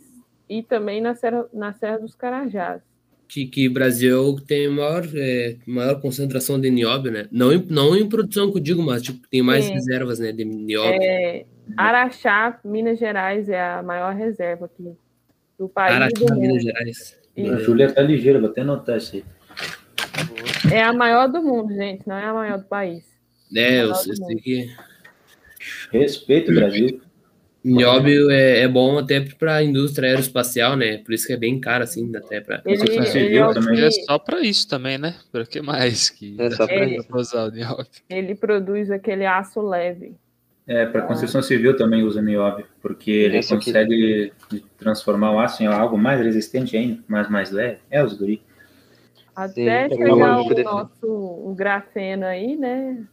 e também na Serra, na Serra dos Carajás. que, que Brasil tem maior, é, maior concentração de nióbio, né? Não em, não em produção que eu digo, mas tipo, tem mais Sim. reservas, né, de nióbio. É, Araxá, Minas Gerais, é a maior reserva aqui do país Araxá, do mundo. Minas Gerais. A. Júlia tá ligeira, vou até anotar isso aí. É a maior do mundo, gente, não é a maior do país. É, eu do sei que Respeito o Brasil. nióbio é, é bom até para a indústria aeroespacial, né? Por isso que é bem caro, assim, até para... Ele, Construção ele civil é também. É que- só pra isso também, né? Pra que mais que É só É. pra usar o nióbio? ele produz aquele aço leve. É, para construção civil também usa nióbio, porque ele Esse aqui. consegue transformar o aço em algo mais resistente ainda, mas mais leve. É os guri. Até Sim, chegar o nosso o grafeno aí, né?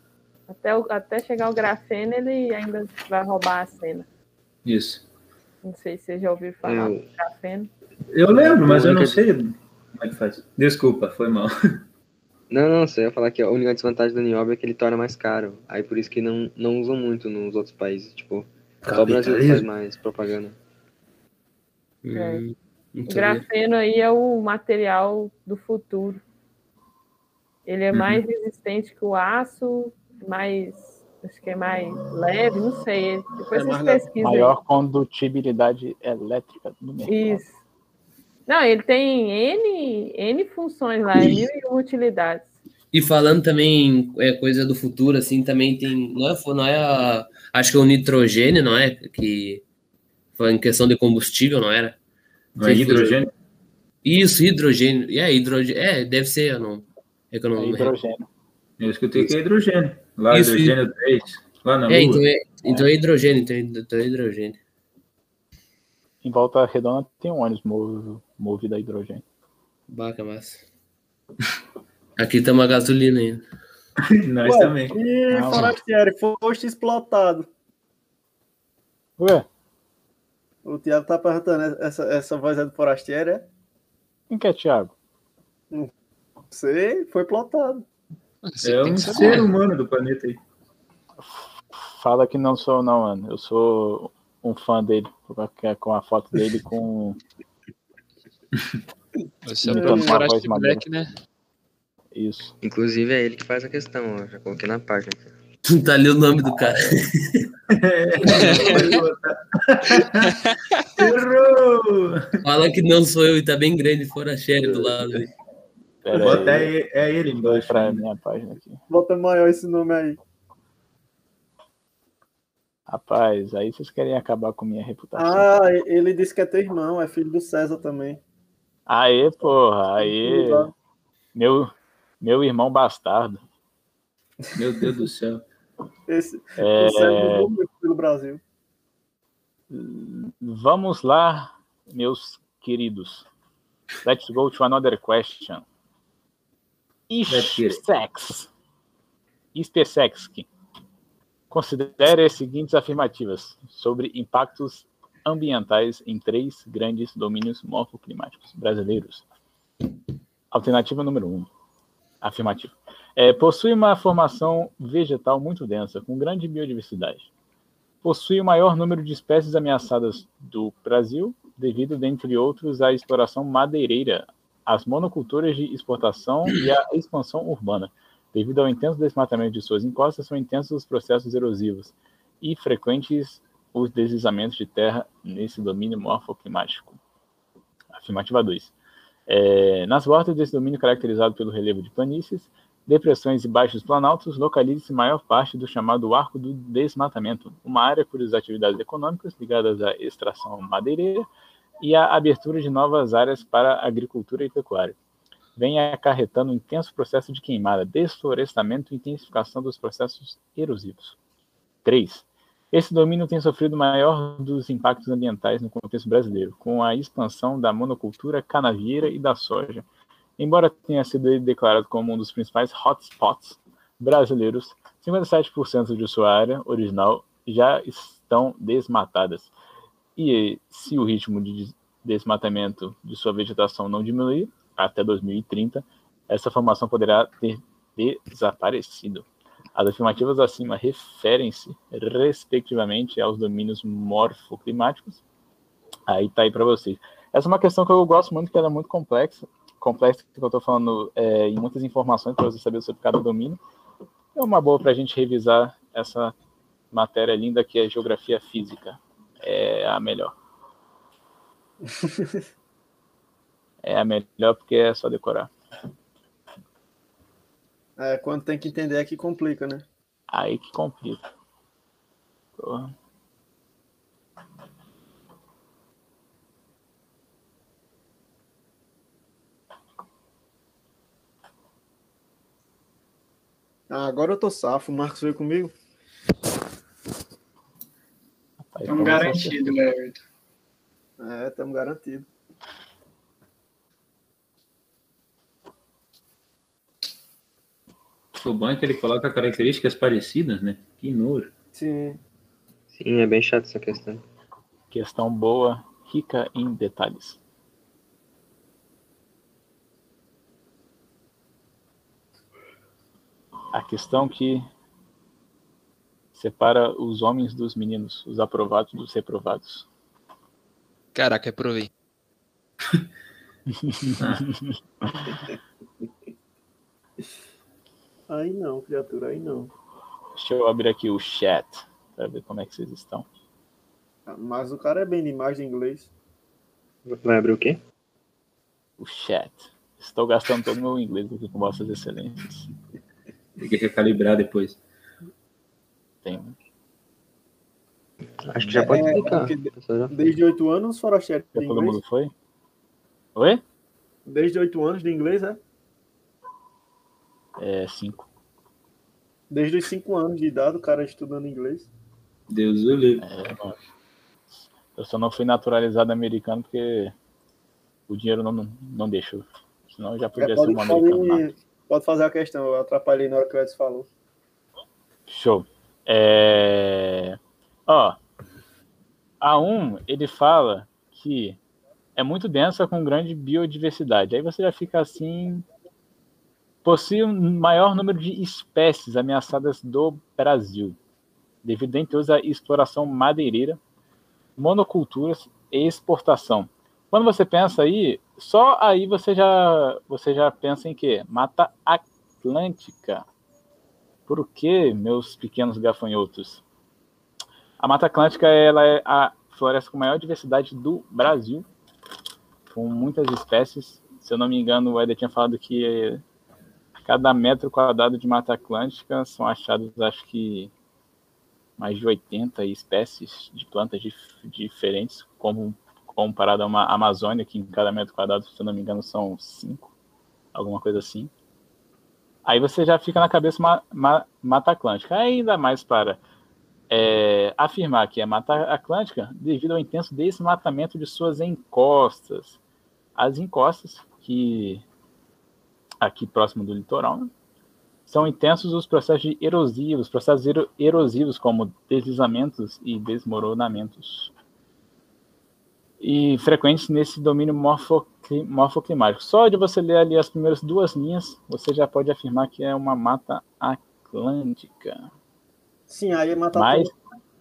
Até, o- até chegar o grafeno, ele ainda vai roubar a cena. Isso. Não sei se você já ouviu falar Eu- do grafeno. Eu lembro, mas eu não sei como é que faz. Desculpa, foi mal. (laughs) Não, não, você ia falar que a única desvantagem do nióbio é que ele torna mais caro. Aí por isso que não, não usam muito nos outros países. Tipo, só o Brasil faz mais propaganda. É. Hum, não O sabia. grafeno aí é o material do futuro. Ele é Uhum. mais resistente que o aço, mais. Acho que é mais leve, não sei. Depois É vocês pesquisam. aí. Maior condutibilidade elétrica do mercado. Isso. Não, ele tem N, N funções lá, é mil e uma utilidades. E falando também é coisa do futuro, assim, também tem. Não é, não é a, acho que é o nitrogênio, não é? Que foi em questão de combustível, não era? Não é hidrogênio? Isso, hidrogênio. E é hidrogênio. É, deve ser, eu não. É que eu não É hidrogênio. Eu escutei que é hidrogênio. Lá, Isso, hidrogênio 3. Lá na É, Lua. então é, então é hidrogênio, então é, então é hidrogênio. Em volta redonda tem um ônibus movido, movido a hidrogênio. Baca, massa. Aqui estamos a gasolina ainda. (laughs) Nós Ué, também. E Não. Forastieri, foste explotado. Ué, O Thiago tá perguntando, essa, essa voz é do Forastieri, é? quem que é Thiago? Você foi plotado. Você É um que saber. ser humano do planeta aí. Fala que não sou não, mano. Eu sou um fã dele, porque- com a foto dele com (laughs) Você é o Forest maneira. Black, né? isso. Inclusive é ele que faz a questão, ó. Já coloquei na página. aqui. Tá ali o nome do cara. Errou! Fala que não sou eu e tá bem grande, fora a Sherry do lado. aí. Bota aí, aí, é ele embaixo. pra minha página aqui. Bota maior esse nome aí. Rapaz, aí vocês querem acabar com minha reputação. Ah, ele disse que é teu irmão, é filho do César também. Aê, porra, aê. Meu, meu irmão bastardo. Meu Deus do céu. Esse, É, mudou muito pelo Brasil. Vamos lá, meus queridos. Let's go to another question. Ispesex. Ispesexk. Considere as seguintes afirmativas sobre impactos ambientais em três grandes domínios morfoclimáticos brasileiros. Alternativa número um. Afirmativa. É, possui uma formação vegetal muito densa, com grande biodiversidade. Possui o maior número de espécies ameaçadas do Brasil, devido, dentre outros, à exploração madeireira, às monoculturas de exportação e à expansão urbana. Devido ao intenso desmatamento de suas encostas, são intensos os processos erosivos e frequentes os deslizamentos de terra nesse domínio morfoclimático. Afirmativa 2. É, nas bordas desse domínio caracterizado pelo relevo de planícies, depressões e baixos planaltos, localiza-se maior parte do chamado Arco do Desmatamento, uma área cujas atividades econômicas ligadas à extração madeireira e à abertura de novas áreas para agricultura e pecuária. Vem acarretando um intenso processo de queimada, desflorestamento e intensificação dos processos erosivos. 3. Esse domínio tem sofrido o maior dos impactos ambientais no contexto brasileiro, com a expansão da monocultura canavieira e da soja. Embora tenha sido declarado como um dos principais hotspots brasileiros, 57% de sua área original já estão desmatadas. E se o ritmo de desmatamento de sua vegetação não diminuir até 2030, essa formação poderá ter desaparecido. As afirmativas acima referem-se, respectivamente, aos domínios morfoclimáticos. Aí tá aí para vocês. Essa é uma questão que eu gosto muito, que ela é muito complexa. Complexa, que eu estou falando é, em muitas informações para você saber sobre cada domínio. É uma boa para a gente revisar essa matéria linda que é geografia física. É a melhor. (laughs) é a melhor porque é só decorar. É, quando tem que entender é que complica, né? Aí que complica. Porra. Ah, agora eu tô safo. O Marcos veio comigo. Estamos garantidos, Everton. É, estamos garantidos. O bom é que ele coloca características parecidas, né? Que nojo. Sim. Sim, é bem chato essa questão. Questão boa, rica em detalhes. A questão que separa os homens dos meninos, os aprovados dos reprovados. Caraca, reprovei. (laughs) (laughs) (laughs) Aí não, criatura, aí não. Deixa eu abrir aqui o chat para ver como é que vocês estão. Mas o cara é bem demais de inglês. Vai abrir o quê? O chat. Estou gastando todo o meu inglês aqui com vossas excelências. Tem que recalibrar depois. Tem. Acho que já pode É, explicar. Professor. Desde oito anos, fora chat de todo mundo foi? Oi? Desde oito anos de inglês, é? É, cinco. Desde os cinco anos de idade, o cara estudando inglês. Deus o livre. É. Eu só não fui naturalizado americano porque o dinheiro não, não, deixou. Senão eu já É, podia ser pode, um americano. pode, nato. pode fazer a questão, eu atrapalhei na hora que o Edson falou. Show. É... Ó, a 1, ele fala que é muito densa com grande biodiversidade. Aí você já fica assim. Possui um maior número de espécies ameaçadas do Brasil, devido, entre outros, à exploração madeireira, monoculturas e exportação. Quando você pensa aí, só aí você já, você já pensa em quê? Mata Atlântica. Por que, meus pequenos gafanhotos? A Mata Atlântica ela é a floresta com maior diversidade do Brasil, com muitas espécies. Se eu não me engano, o Eder tinha falado que cada metro quadrado de Mata Atlântica são achados, acho que, mais de 80 espécies de plantas dif- diferentes, como comparado a uma Amazônia, que em cada metro quadrado, se eu não me engano, são cinco, alguma coisa assim. Aí você já fica na cabeça ma- ma- Mata Atlântica. Ainda mais para é, afirmar que é Mata Atlântica devido ao intenso desmatamento de suas encostas. As encostas, que aqui próximo do litoral, né, são intensos os processos de erosivos, processos ero- erosivos como deslizamentos e desmoronamentos. E frequentes nesse domínio morfocli- morfoclimático. Só de você ler ali as primeiras duas linhas, você já pode afirmar que é uma mata atlântica. Sim, aí mata Mas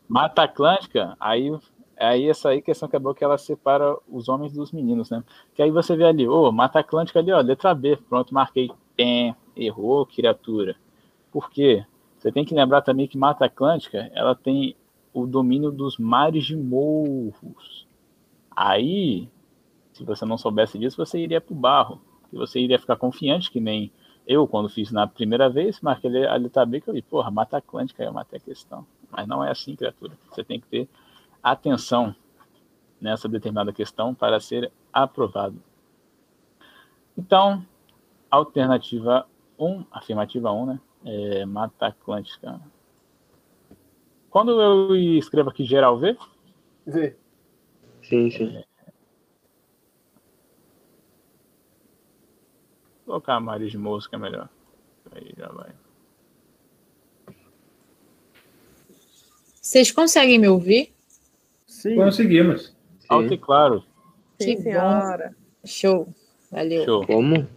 Mata Atlântica, aí, aí essa aí questão que é boa que ela separa os homens dos meninos, né? Que aí você vê ali, ô, Mata Atlântica ali, ó, letra B, pronto, marquei. Pé, errou, criatura. Por quê? Você tem que lembrar também que Mata Atlântica, ela tem o domínio dos mares de morros. Aí, se você não soubesse disso, você iria pro barro. E você iria ficar confiante, que nem eu, quando fiz na primeira vez, marquei a letra B, que eu li, porra, Mata Atlântica, eu matei a questão. Mas não é assim, criatura. Você tem que ter atenção nessa determinada questão para ser aprovado. Então, alternativa 1, afirmativa 1, né? É Mata Atlântica. Quando eu escrevo aqui geral V, Vê. Sim, sim. vou colocar de Moço que é melhor. Aí já vai. Vocês conseguem me ouvir? Sim. Conseguimos. Alto e claro. Sim, Que senhora. Show. Valeu. Show. Como?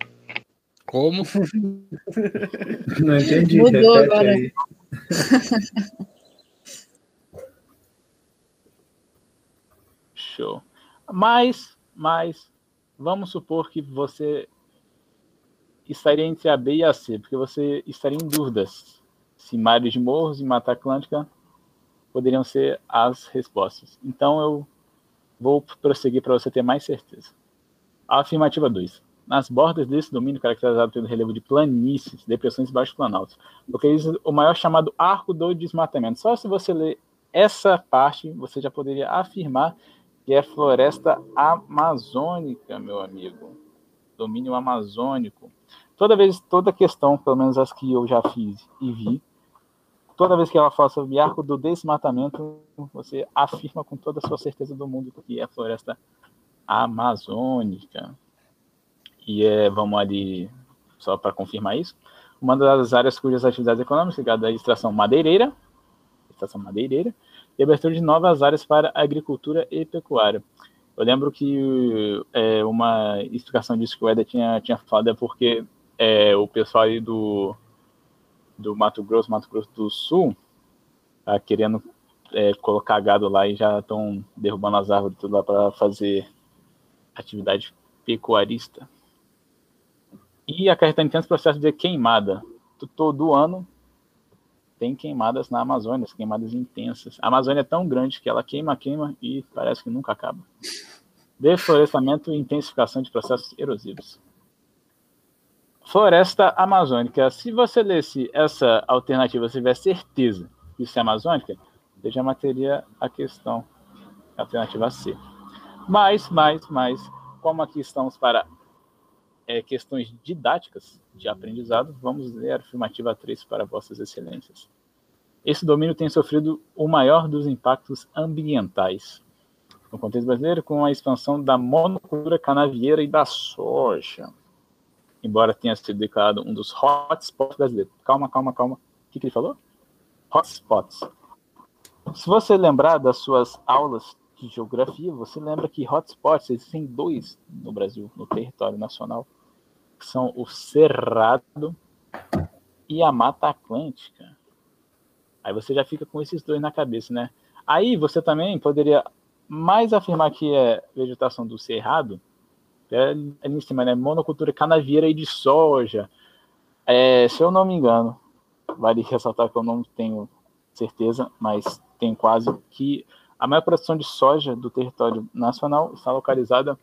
Como? (laughs) Não entendi. Mudou repete agora. aí. (laughs) Show. Mas, mas, vamos supor que você estaria entre a B e a C, porque você estaria em dúvidas se Mares de Morros e Mata Atlântica poderiam ser as respostas. Então eu vou prosseguir para você ter mais certeza. A afirmativa 2. Nas bordas desse domínio caracterizado pelo relevo de planícies, depressões e baixos planaltos, localiza o maior chamado arco do desmatamento. Só se você ler essa parte, você já poderia afirmar que é floresta amazônica, meu amigo. Domínio amazônico. Toda vez, toda questão, pelo menos as que eu já fiz e vi, toda vez que ela fala sobre arco do desmatamento, você afirma com toda a sua certeza do mundo que é floresta amazônica. E é, vamos ali, só para confirmar isso, uma das áreas cujas atividades econômicas ligadas à extração madeireira, extração madeireira, e abertura de novas áreas para agricultura e pecuária. Eu lembro que é, uma explicação disso que o Eder tinha, tinha falado é porque é, o pessoal aí do, do Mato Grosso, Mato Grosso do Sul, tá querendo é, colocar gado lá e já estão derrubando as árvores tudo lá para fazer atividade pecuarista. E acarretando intenso processo de queimada. Todo ano tem queimadas na Amazônia, queimadas intensas. A Amazônia é tão grande que ela queima, queima e parece que nunca acaba. Deflorestamento e intensificação de processos erosivos. Floresta amazônica. Se você lesse essa alternativa, se tiver certeza que isso é amazônica, você já mataria a questão. Alternativa C. Mas, mais, mais, como aqui estamos para é, questões didáticas de aprendizado, vamos ler a afirmativa 3 para vossas excelências. Esse domínio tem sofrido o maior dos impactos ambientais. No contexto brasileiro, com a expansão da monocultura canavieira e da soja. Embora tenha sido declarado um dos hotspots brasileiros. Calma, calma, calma. O que, que ele falou? Hotspots. Se você lembrar das suas aulas de geografia, você lembra que hotspots existem dois no Brasil, no território nacional, que são o Cerrado e a Mata Atlântica. Aí você já fica com esses dois na cabeça, né? Aí você também poderia mais afirmar que é vegetação do Cerrado, é ali em cima, né? Monocultura canavieira e de soja. É, se eu não me engano, vale ressaltar que eu não tenho certeza, mas tenho quase que a maior produção de soja do território nacional está localizada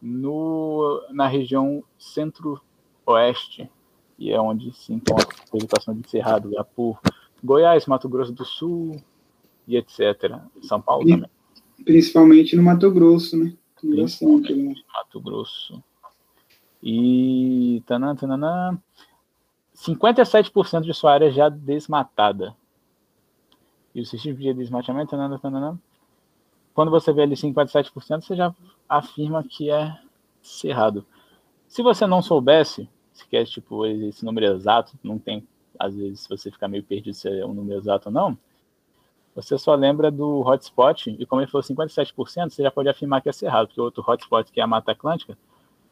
no, na região centro-oeste, e é onde se encontra a vegetação de cerrado, por Goiás, Mato Grosso do Sul e etc. São Paulo também. Principalmente no Mato Grosso, né? Né? Mato Grosso. E. Tanã, tanã, 57% de sua área já desmatada. E o sistema de desmatamento. Tanã, tanã, quando você vê ali 57%, você já afirma que é cerrado. Se você não soubesse, se quer tipo esse número exato, não tem, às vezes você fica meio perdido se é um número exato ou não, você só lembra do hotspot, e como ele falou 57%, você já pode afirmar que é cerrado, porque o outro hotspot, que é a Mata Atlântica,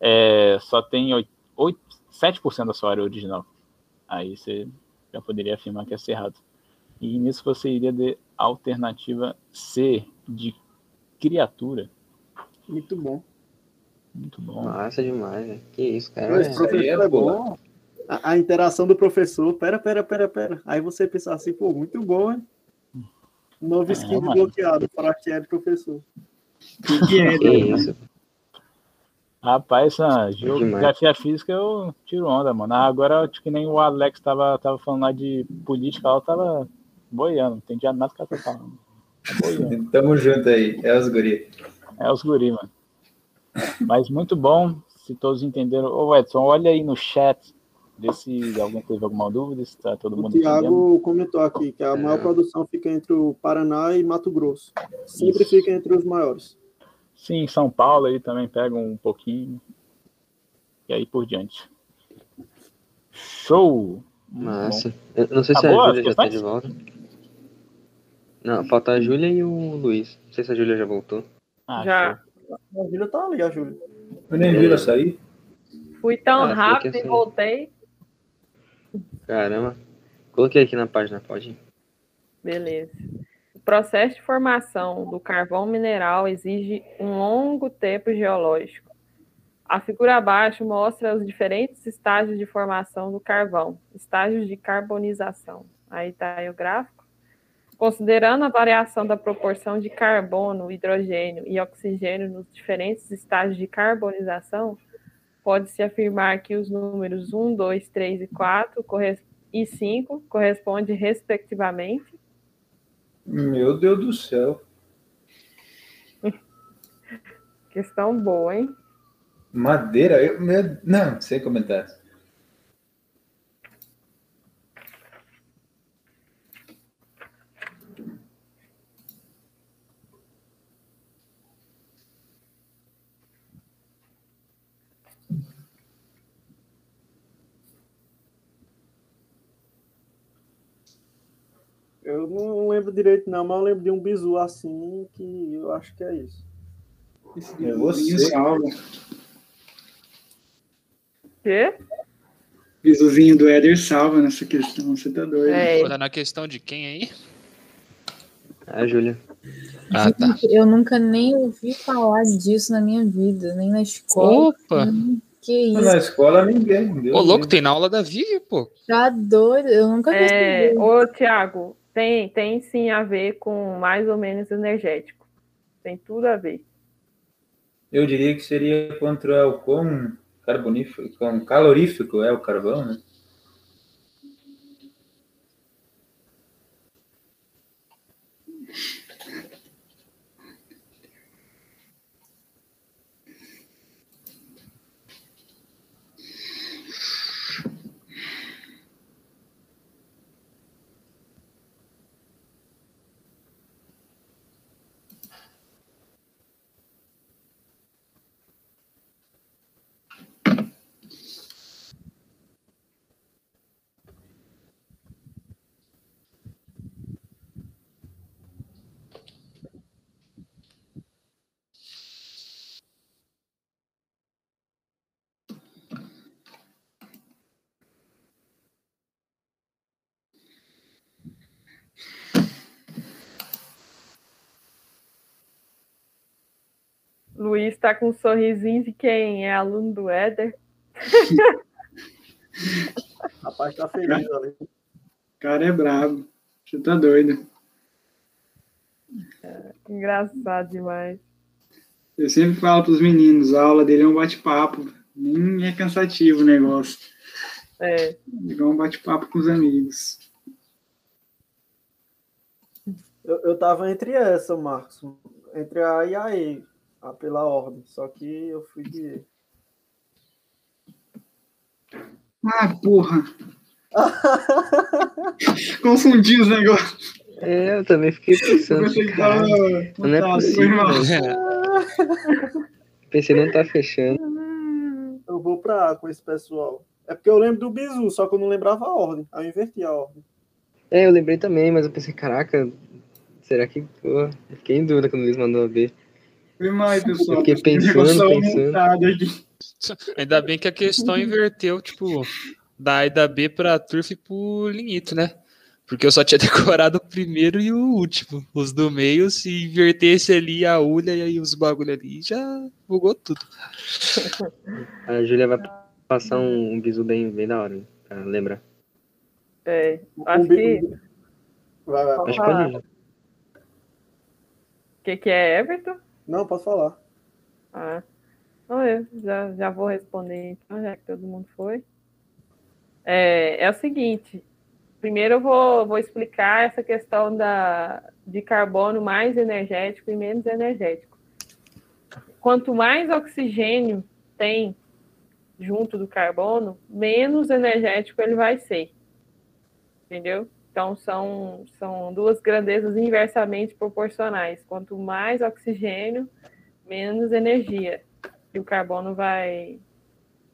é, só tem 8, 8, 7% da sua área original. Aí você já poderia afirmar que é cerrado. E nisso você iria de alternativa C, de criatura. Muito bom. Muito bom. Massa demais, velho. Que isso, cara. Esse É, professor é é bom. A, a interação do professor, pera, pera, pera, pera. Aí você pensa assim, pô, muito bom, hein? Novo skin mano. desbloqueado para que é do professor. O que é, que né? isso. Rapaz, essa Demais. geografia física eu tiro onda, mano. Ah, Agora, acho que nem o Alex tava, tava falando lá de política, ela tava boiando, não entendia nada que ela tava falando. Boiando. (laughs) Tamo junto aí, é os guri. É os guri, mano. Mas muito bom, se todos entenderam. Ô Edson, olha aí no chat Vê se alguém teve alguma dúvida, se está todo O mundo entendendo. Tiago comentou aqui que a maior É. produção fica entre o Paraná e Mato Grosso. Sempre fica entre os maiores. Sim, São Paulo aí também pega um pouquinho. E aí por diante. Show! Massa. Eu não sei se a Júlia já tá de volta. Não, falta a Júlia e o Luiz. Não sei se a Júlia já voltou. Ah, Já. A Júlia tá ali, a Júlia. Eu nem vi ela sair. Fui tão Ah, rápido e assim- voltei. Caramba. Coloquei aqui na página, pode ir. Beleza. O processo de formação do carvão mineral exige um longo tempo geológico. A figura abaixo mostra os diferentes estágios de formação do carvão, estágios de carbonização. Aí está aí o gráfico. Considerando a variação da proporção de carbono, hidrogênio e oxigênio nos diferentes estágios de carbonização, pode-se afirmar que os números 1, 2, 3 e 4 corres- e 5 correspondem respectivamente Meu Deus do céu. (laughs) Questão boa, hein? Madeira? Eu, meu, não, sem comentários. Eu não lembro direito, não, mas eu lembro de um bizu assim que eu acho que é isso. Esse É você. salva. Quê? Bizuzinho do Éder salva nessa questão, você tá doido. É, Tá na questão de quem aí? A Júlia. Ah, tá. Eu nunca nem ouvi falar disso na minha vida, nem na escola. Opa! Que isso, Na escola ninguém. Deus Ô, louco, livre. tem na aula da Vivi, pô. tá doido. Eu nunca vi é, isso. ô, Tiago, tem, tem sim a ver com mais ou menos energético. Tem tudo a ver. Eu diria que seria contra o quão carbonífero, quão calorífico é o carvão, né? Luiz tá com um sorrisinho de quem é aluno do Éder. (laughs) Rapaz, tá feliz ali. O cara é brabo. Você tá doido. Engraçado demais. Eu sempre falo pros meninos, a aula dele é um bate-papo. Nem é cansativo o negócio. É, É igual um bate-papo com os amigos. Eu, eu tava entre essa, Marcos. Entre a e a E, a pela ordem. Só que eu fui de. Ah, porra! (laughs) Confundi os negócios. É, eu também fiquei Eu pensando. pensei que cara, tava. não é Tá, possível. mal. Pensei, não tá fechando. Eu vou pra A com esse pessoal. É porque eu lembro do bizu, só que eu não lembrava a ordem. Aí eu inverti a ordem. É, eu lembrei também, mas eu pensei, caraca, será que. Pô, eu fiquei em dúvida quando o Luiz mandou ver. Foi pessoal. Eu fiquei pensando, tava pensando. aqui. Ainda bem que a questão (laughs) inverteu, tipo, da A e da B pra Turf e pro Linito, né? Porque eu só tinha (laughs) decorado o primeiro e o último. Os do meio, se invertesse ali a ulha e aí os bagulho ali, já bugou tudo. (laughs) A Júlia vai passar um, um bisu bem, bem da hora, pra lembrar. é. Acho que. Vai, vai. Pode Acho que pode O que, que é Everton? Não, posso falar. Ah, então eu já, já vou responder, então, já que todo mundo foi. É, é o seguinte: primeiro eu vou, vou explicar essa questão da, de carbono mais energético e menos energético. Quanto mais oxigênio tem junto do carbono, menos energético ele vai ser. Entendeu? Então, são, são duas grandezas inversamente proporcionais. Quanto mais oxigênio, menos energia que o carbono vai,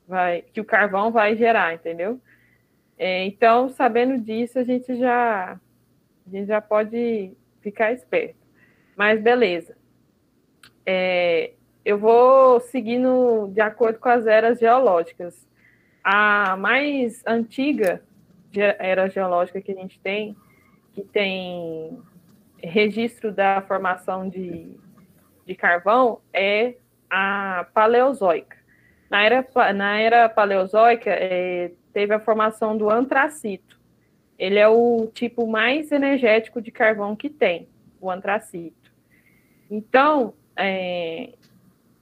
vai que o carvão vai gerar, entendeu? É, então, sabendo disso, a gente já a gente já pode ficar esperto. Mas beleza. É, eu vou seguindo de acordo com as eras geológicas. A mais antiga era geológica que a gente tem, que tem registro da formação de, de carvão, é a paleozoica. Na era, na era paleozoica, é, teve a formação do antracito. Ele é o tipo mais energético de carvão que tem, o antracito. Então, é,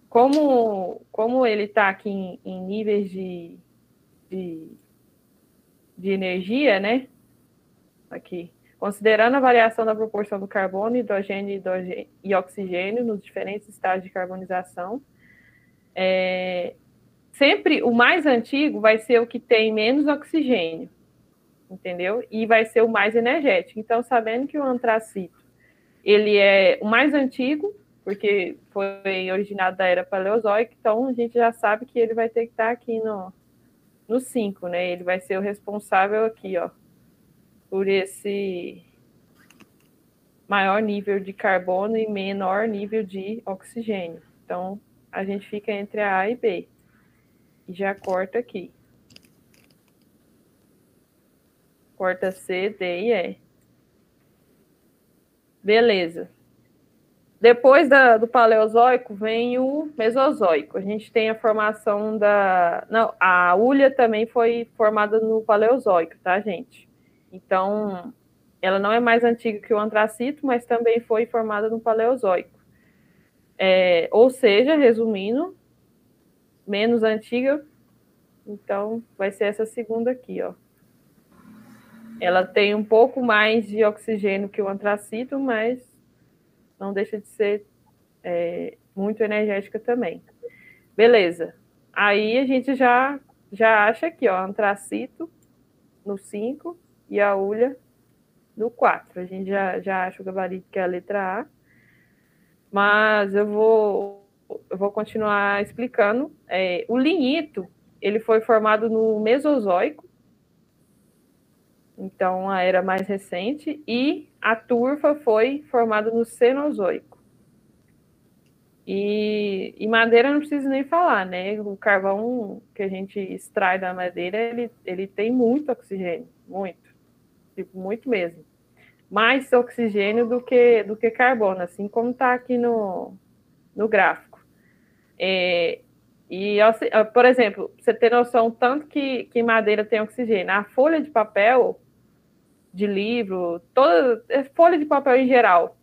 como, como ele está aqui em, em níveis de, de, de, energia, né? Aqui. Considerando a variação da proporção do carbono, hidrogênio, hidrogênio e oxigênio nos diferentes estágios de carbonização, é, sempre o mais antigo vai ser o que tem menos oxigênio, entendeu? E vai ser o mais energético. Então, sabendo que o antracito ele é o mais antigo, porque foi originado da era paleozoica, então a gente já sabe que ele vai ter que estar aqui no, no 5, né? Ele vai ser o responsável aqui, ó, por esse maior nível de carbono e menor nível de oxigênio. Então, a gente fica entre a A e B. E já corta aqui. Corta C, D e E. Beleza. Depois da, do Paleozoico vem o Mesozoico. A gente tem a formação da. Não, a Ulha também foi formada no Paleozoico, tá, gente? Então, ela não é mais antiga que o Antracito, mas também foi formada no Paleozoico. É, ou seja, resumindo, menos antiga, então vai ser essa segunda aqui, ó. Ela tem um pouco mais de oxigênio que o antracito, mas não deixa de ser é, muito energética também. Beleza. Aí a gente já, já acha aqui, ó, antracito no 5 e a ulha no 4. A gente já, já acha o gabarito que é a letra A. Mas eu vou, eu vou continuar explicando. É, o lignito, ele foi formado no Mesozoico, então a era mais recente, e a turfa foi formada no Cenozoico. E, e, madeira não precisa nem falar, né? O carvão que a gente extrai da madeira, ele, ele tem muito oxigênio, muito, tipo, muito mesmo. Mais oxigênio do que, do que carbono, assim como está aqui no, no gráfico. É, e, por exemplo, você ter noção tanto que, que madeira tem oxigênio, a folha de papel de livro, toda é, folha de papel em geral,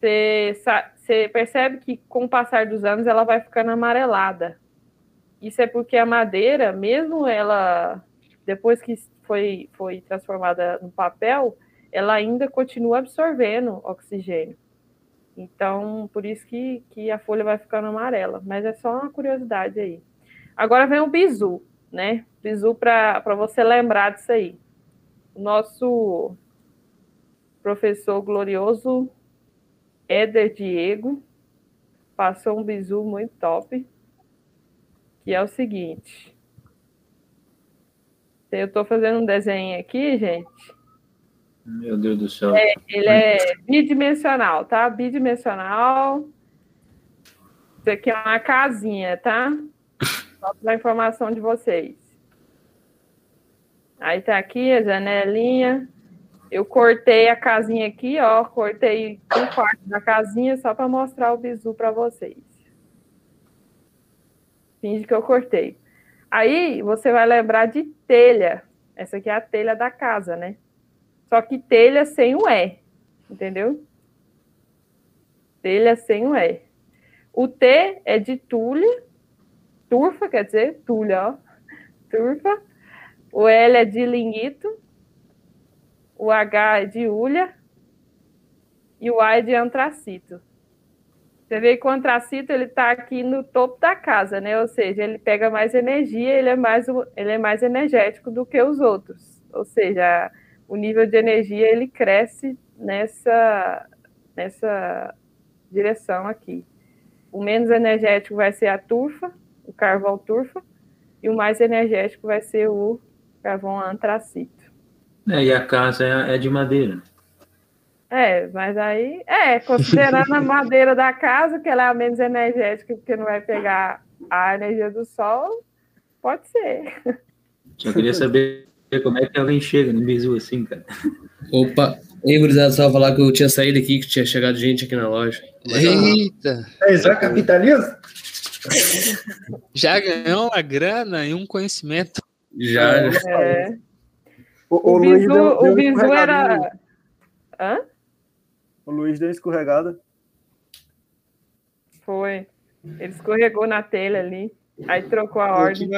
você, percebe que com o passar dos anos ela vai ficando amarelada. Isso é porque a madeira, mesmo ela, depois que foi, foi transformada no papel, ela ainda continua absorvendo oxigênio. Então, por isso que, que a folha vai ficando amarela. Mas é só uma curiosidade aí. Agora vem o bizu, né? Bizu para você lembrar disso aí nosso professor glorioso Éder Diego passou um bizu muito top, que é o seguinte. Eu estou fazendo um desenho aqui, gente. Meu Deus do céu. É, ele é bidimensional, tá? Bidimensional. Isso aqui é uma casinha, tá? Só para a informação de vocês. Aí tá aqui a janelinha. Eu cortei a casinha aqui, ó. Cortei um quarto da casinha só para mostrar o bizu para vocês. Finge que eu cortei. Aí você vai lembrar de telha. Essa aqui é a telha da casa, né? Só que telha sem o E, entendeu? Telha sem o E. O T é de tulha, turfa, quer dizer, tulha, ó. Turfa. O L é de lignito, o H é de ulha e o A é de antracito. Você vê que o antracito ele está aqui no topo da casa, né? Ou seja, ele pega mais energia, ele é mais, ele é mais energético do que os outros. Ou seja, o nível de energia ele cresce nessa, nessa direção aqui. O menos energético vai ser a turfa, o carvão turfa, e o mais energético vai ser o carvão antracito. É, e a casa é, é de madeira. É, mas aí, é, considerando a madeira da casa, que ela é a menos energética, porque não vai pegar a energia do sol, pode ser. Só queria saber como é que alguém chega no bizu assim, cara. Opa, Ei, gurizada, só falar que eu tinha saído aqui, que tinha chegado gente aqui na loja. Mas, Eita! É já capitalismo? (laughs) Já ganhou uma grana e um conhecimento. Já, já. É. O, O, Luiz bizu, deu- deu o bizu era. Hã? O Luiz deu uma escorregada. Foi. Ele escorregou na telha ali. Aí trocou a ordem.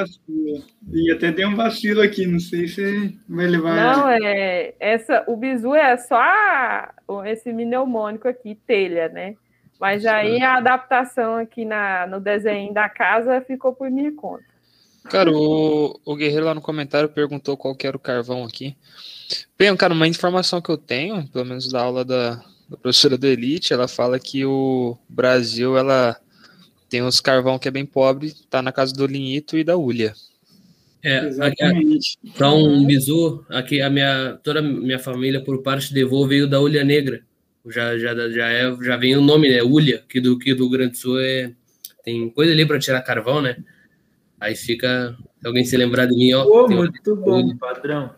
E até deu um vacilo aqui, não sei se vai levar. Não, é essa, o bizu é só a- o- esse mnemônico aqui, telha, né? Mas aí a adaptação aqui na, no desenho da casa ficou por minha conta. Cara, o, o Guerreiro lá no comentário perguntou qual que era o carvão aqui. Bem, cara, uma informação que eu tenho, pelo menos da aula da, da professora do Elite, ela fala que o Brasil, ela tem os carvão que é bem pobre, tá na casa do Linhito e da Ulha. É. Só um bizu, aqui a minha, toda a minha família, por parte de vô, veio da Ulha Negra. Já, já, já, é, já vem o nome, né? Ulha, que do, que do Grande do Sul é. Tem coisa ali para tirar carvão, né? Aí fica. Se alguém se lembrar de mim, ó. Pô, muito bom, padrão.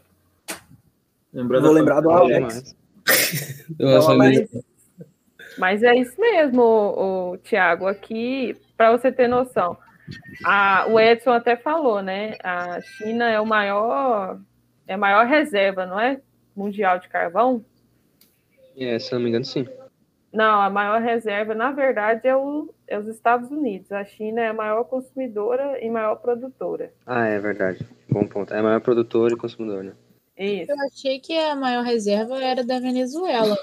Lembrou Vou lembrar do? Alex. (laughs) Mas, mas é isso mesmo, o, o Tiago. Aqui, para você ter noção, a- o Edson até falou, né? A China é o maior, é a maior reserva, não é? Mundial de carvão. É, se eu não me engano, sim. Não, a maior reserva, na verdade, é, o- é os Estados Unidos. A China é a maior consumidora e maior produtora. Ah, é verdade. Bom ponto. É maior produtor e consumidor, né? Isso. Eu achei que a maior reserva era da Venezuela.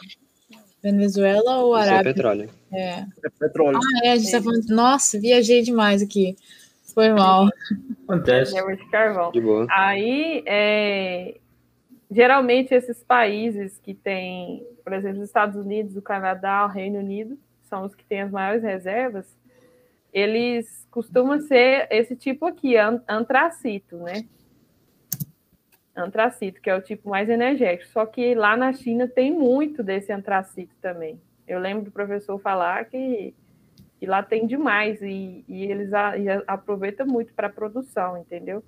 Venezuela ou Isso é Arábia? petróleo. É. É petróleo. Ah, é, a gente tá falando. Nossa, viajei demais aqui. Foi mal. Acontece. Reserva de carvão. De boa. Aí, é, geralmente, esses países que têm, por exemplo, os Estados Unidos, o Canadá, o Reino Unido, são os que têm as maiores reservas, eles costumam ser esse tipo aqui, an- antracito, né? Antracito, que é o tipo mais energético. Só que lá na China tem muito desse antracito também. Eu lembro do professor falar que, que lá tem demais e, e eles a- e aproveitam muito para produção, entendeu?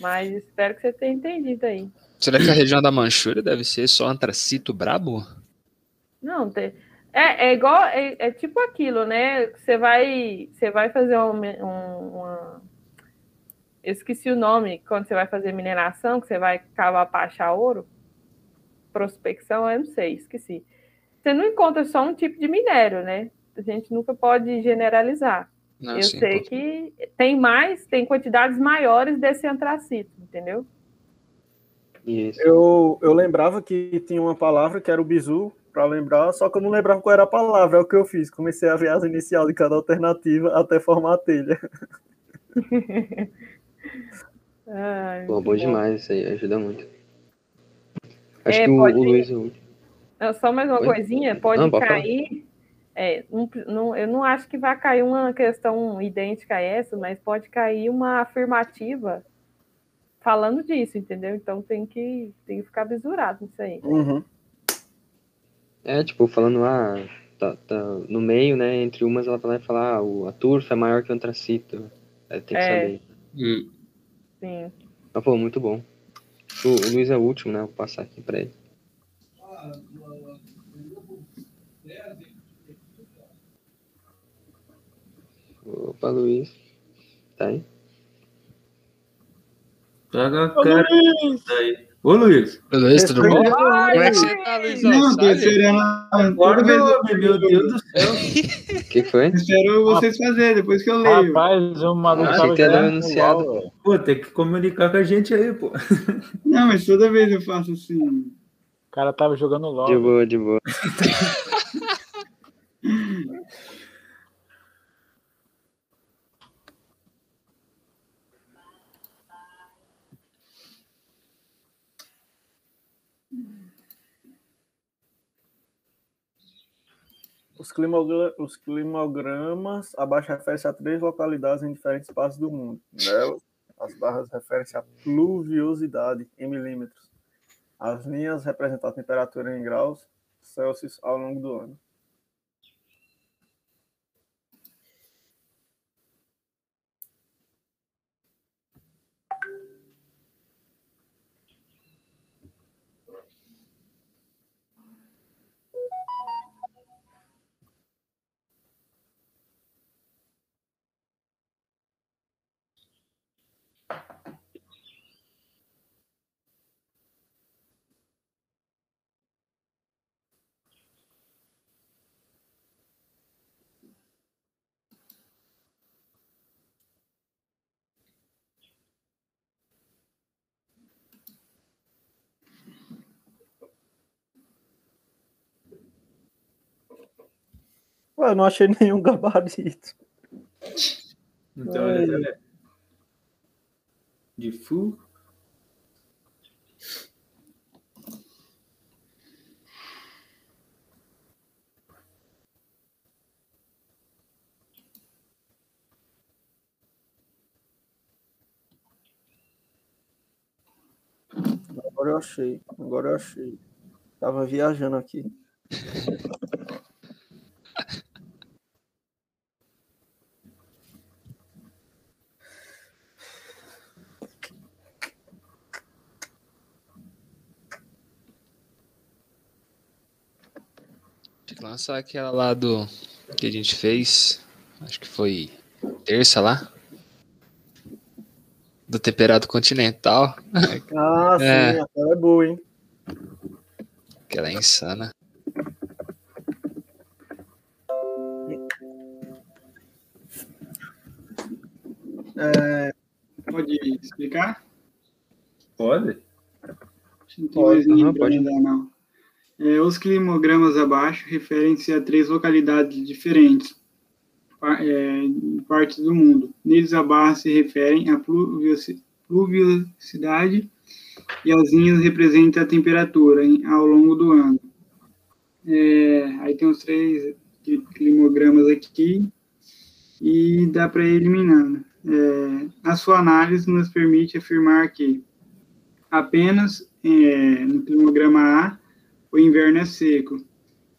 Mas espero que você tenha entendido aí. Será que a região da Manchúria deve ser só antracito brabo? Não, tem. É, é igual, é, é tipo aquilo, né? Você vai, você vai fazer um, um- uma. Eu esqueci o nome, quando você vai fazer mineração, que você vai cavar para achar ouro. Prospecção, eu não sei, esqueci. Você não encontra só um tipo de minério, né? A gente nunca pode generalizar. Não, eu sim, sei pô. que tem mais, tem quantidades maiores desse antracito, entendeu? Isso. Eu, eu lembrava que tinha uma palavra que era o bizu, para lembrar, só que eu não lembrava qual era a palavra. É o que eu fiz. Comecei a ver as inicial de cada alternativa até formar a telha. (laughs) Ai, Pô, bom demais isso aí, ajuda muito. É, Acho que o, pode- o Luiz é o último. Não, só mais uma Oi? coisinha, pode Não, cair. é, não- não- eu não acho que vai cair uma questão idêntica a essa, mas pode cair uma afirmativa falando disso, entendeu? Então tem que, tem que ficar besurado nisso aí. Uhum. É, tipo, falando, ah, tá, tá no meio, né, entre umas ela vai lá falar, ah, o, a turfa é maior que o antracito. Aí tem que É. saber. Hum. Sim. Mas, pô, muito bom. O, o Luiz é o último, né, vou passar aqui pra ele. Opa, Luiz. Tá aí? Pega a cara daí. Ô, Luiz. Luiz, tudo bom? Como é que você tá, Luizão? Não, esperando. Acorda, vez homem, meu Deus do céu. O (laughs) que foi? espero vocês fazerem, depois que eu leio. Rapaz, o maluco Ah, tava jogando anunciado. Pô, tem que comunicar com a gente aí, pô. Não, mas toda vez eu faço assim. O cara tava jogando LOL. De boa, de boa. (laughs) Os, climogra- os climogramas abaixo referem-se a três localidades em diferentes partes do mundo. Nelas, as barras referem-se à pluviosidade em milímetros. As linhas representam a temperatura em graus Celsius ao longo do ano. Ué, eu não achei (laughs) nenhum gabarito. Então, Ai. é de Fu. Agora eu achei. Agora eu achei. Tava viajando aqui. (laughs) Lançar aquela lá do que a gente fez. Acho que foi terça lá. Do temperado continental. (laughs) Ah, sim, É. aquela é boa, hein? Aquela é insana. É, Pode explicar? Pode? Não tem Pode, mais para pode. mandar, não. É, os climogramas abaixo referem-se a três localidades diferentes, é, partes do mundo. Neles abaixo se referem à pluviosi- pluviosidade e as linhas representam a temperatura em- ao longo do ano. É, aí tem os três cli- climogramas aqui e dá para ir eliminando. É, a sua análise nos permite afirmar que apenas é, no climograma A o inverno é seco.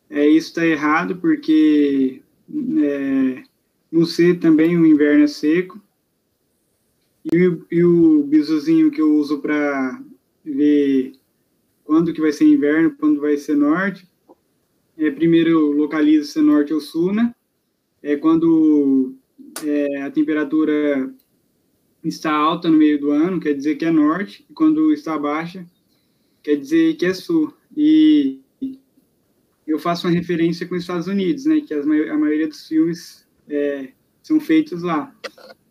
É, isso está errado porque é, no C também o inverno é seco. E, o- e o bisuzinho que eu uso para ver quando que vai ser inverno, quando vai ser norte, é, primeiro localiza se é norte ou sul, né? É quando é, a temperatura está alta no meio do ano, quer dizer que é norte, e quando está baixa, quer dizer que é sul. E eu faço uma referência com os Estados Unidos, né, que a maioria dos filmes é, são feitos lá.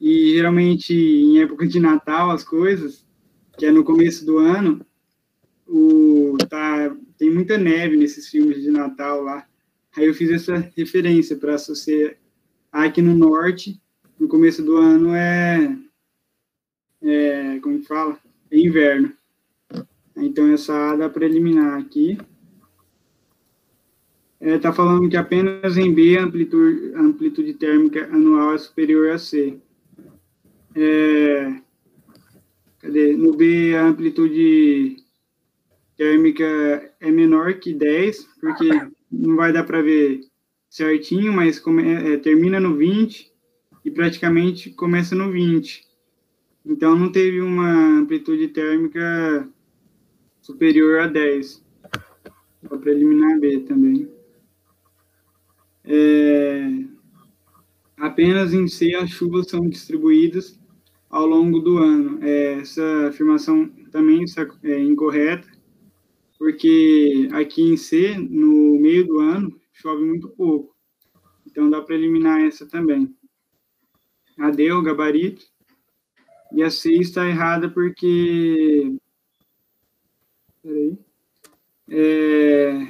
E geralmente em época de Natal, as coisas, que é no começo do ano, o, tá, tem muita neve nesses filmes de Natal lá. Aí eu fiz essa referência para associar aqui no norte, no começo do ano é, é como fala? É inverno. Então essa A dá para eliminar aqui. Está falando que apenas em B a amplitude, amplitude térmica anual é superior a C. É, cadê? No B a amplitude térmica é menor que 10, porque não vai dar para ver certinho, mas come, é, termina no 20 e praticamente começa no 20. Então não teve uma amplitude térmica superior a 10. Dá para eliminar B também. É, apenas em C as chuvas são distribuídas ao longo do ano. É, essa afirmação também é incorreta, porque aqui em C, no meio do ano, chove muito pouco. Então dá para eliminar essa também. A D é o gabarito. E a C está errada porque. Peraí. É,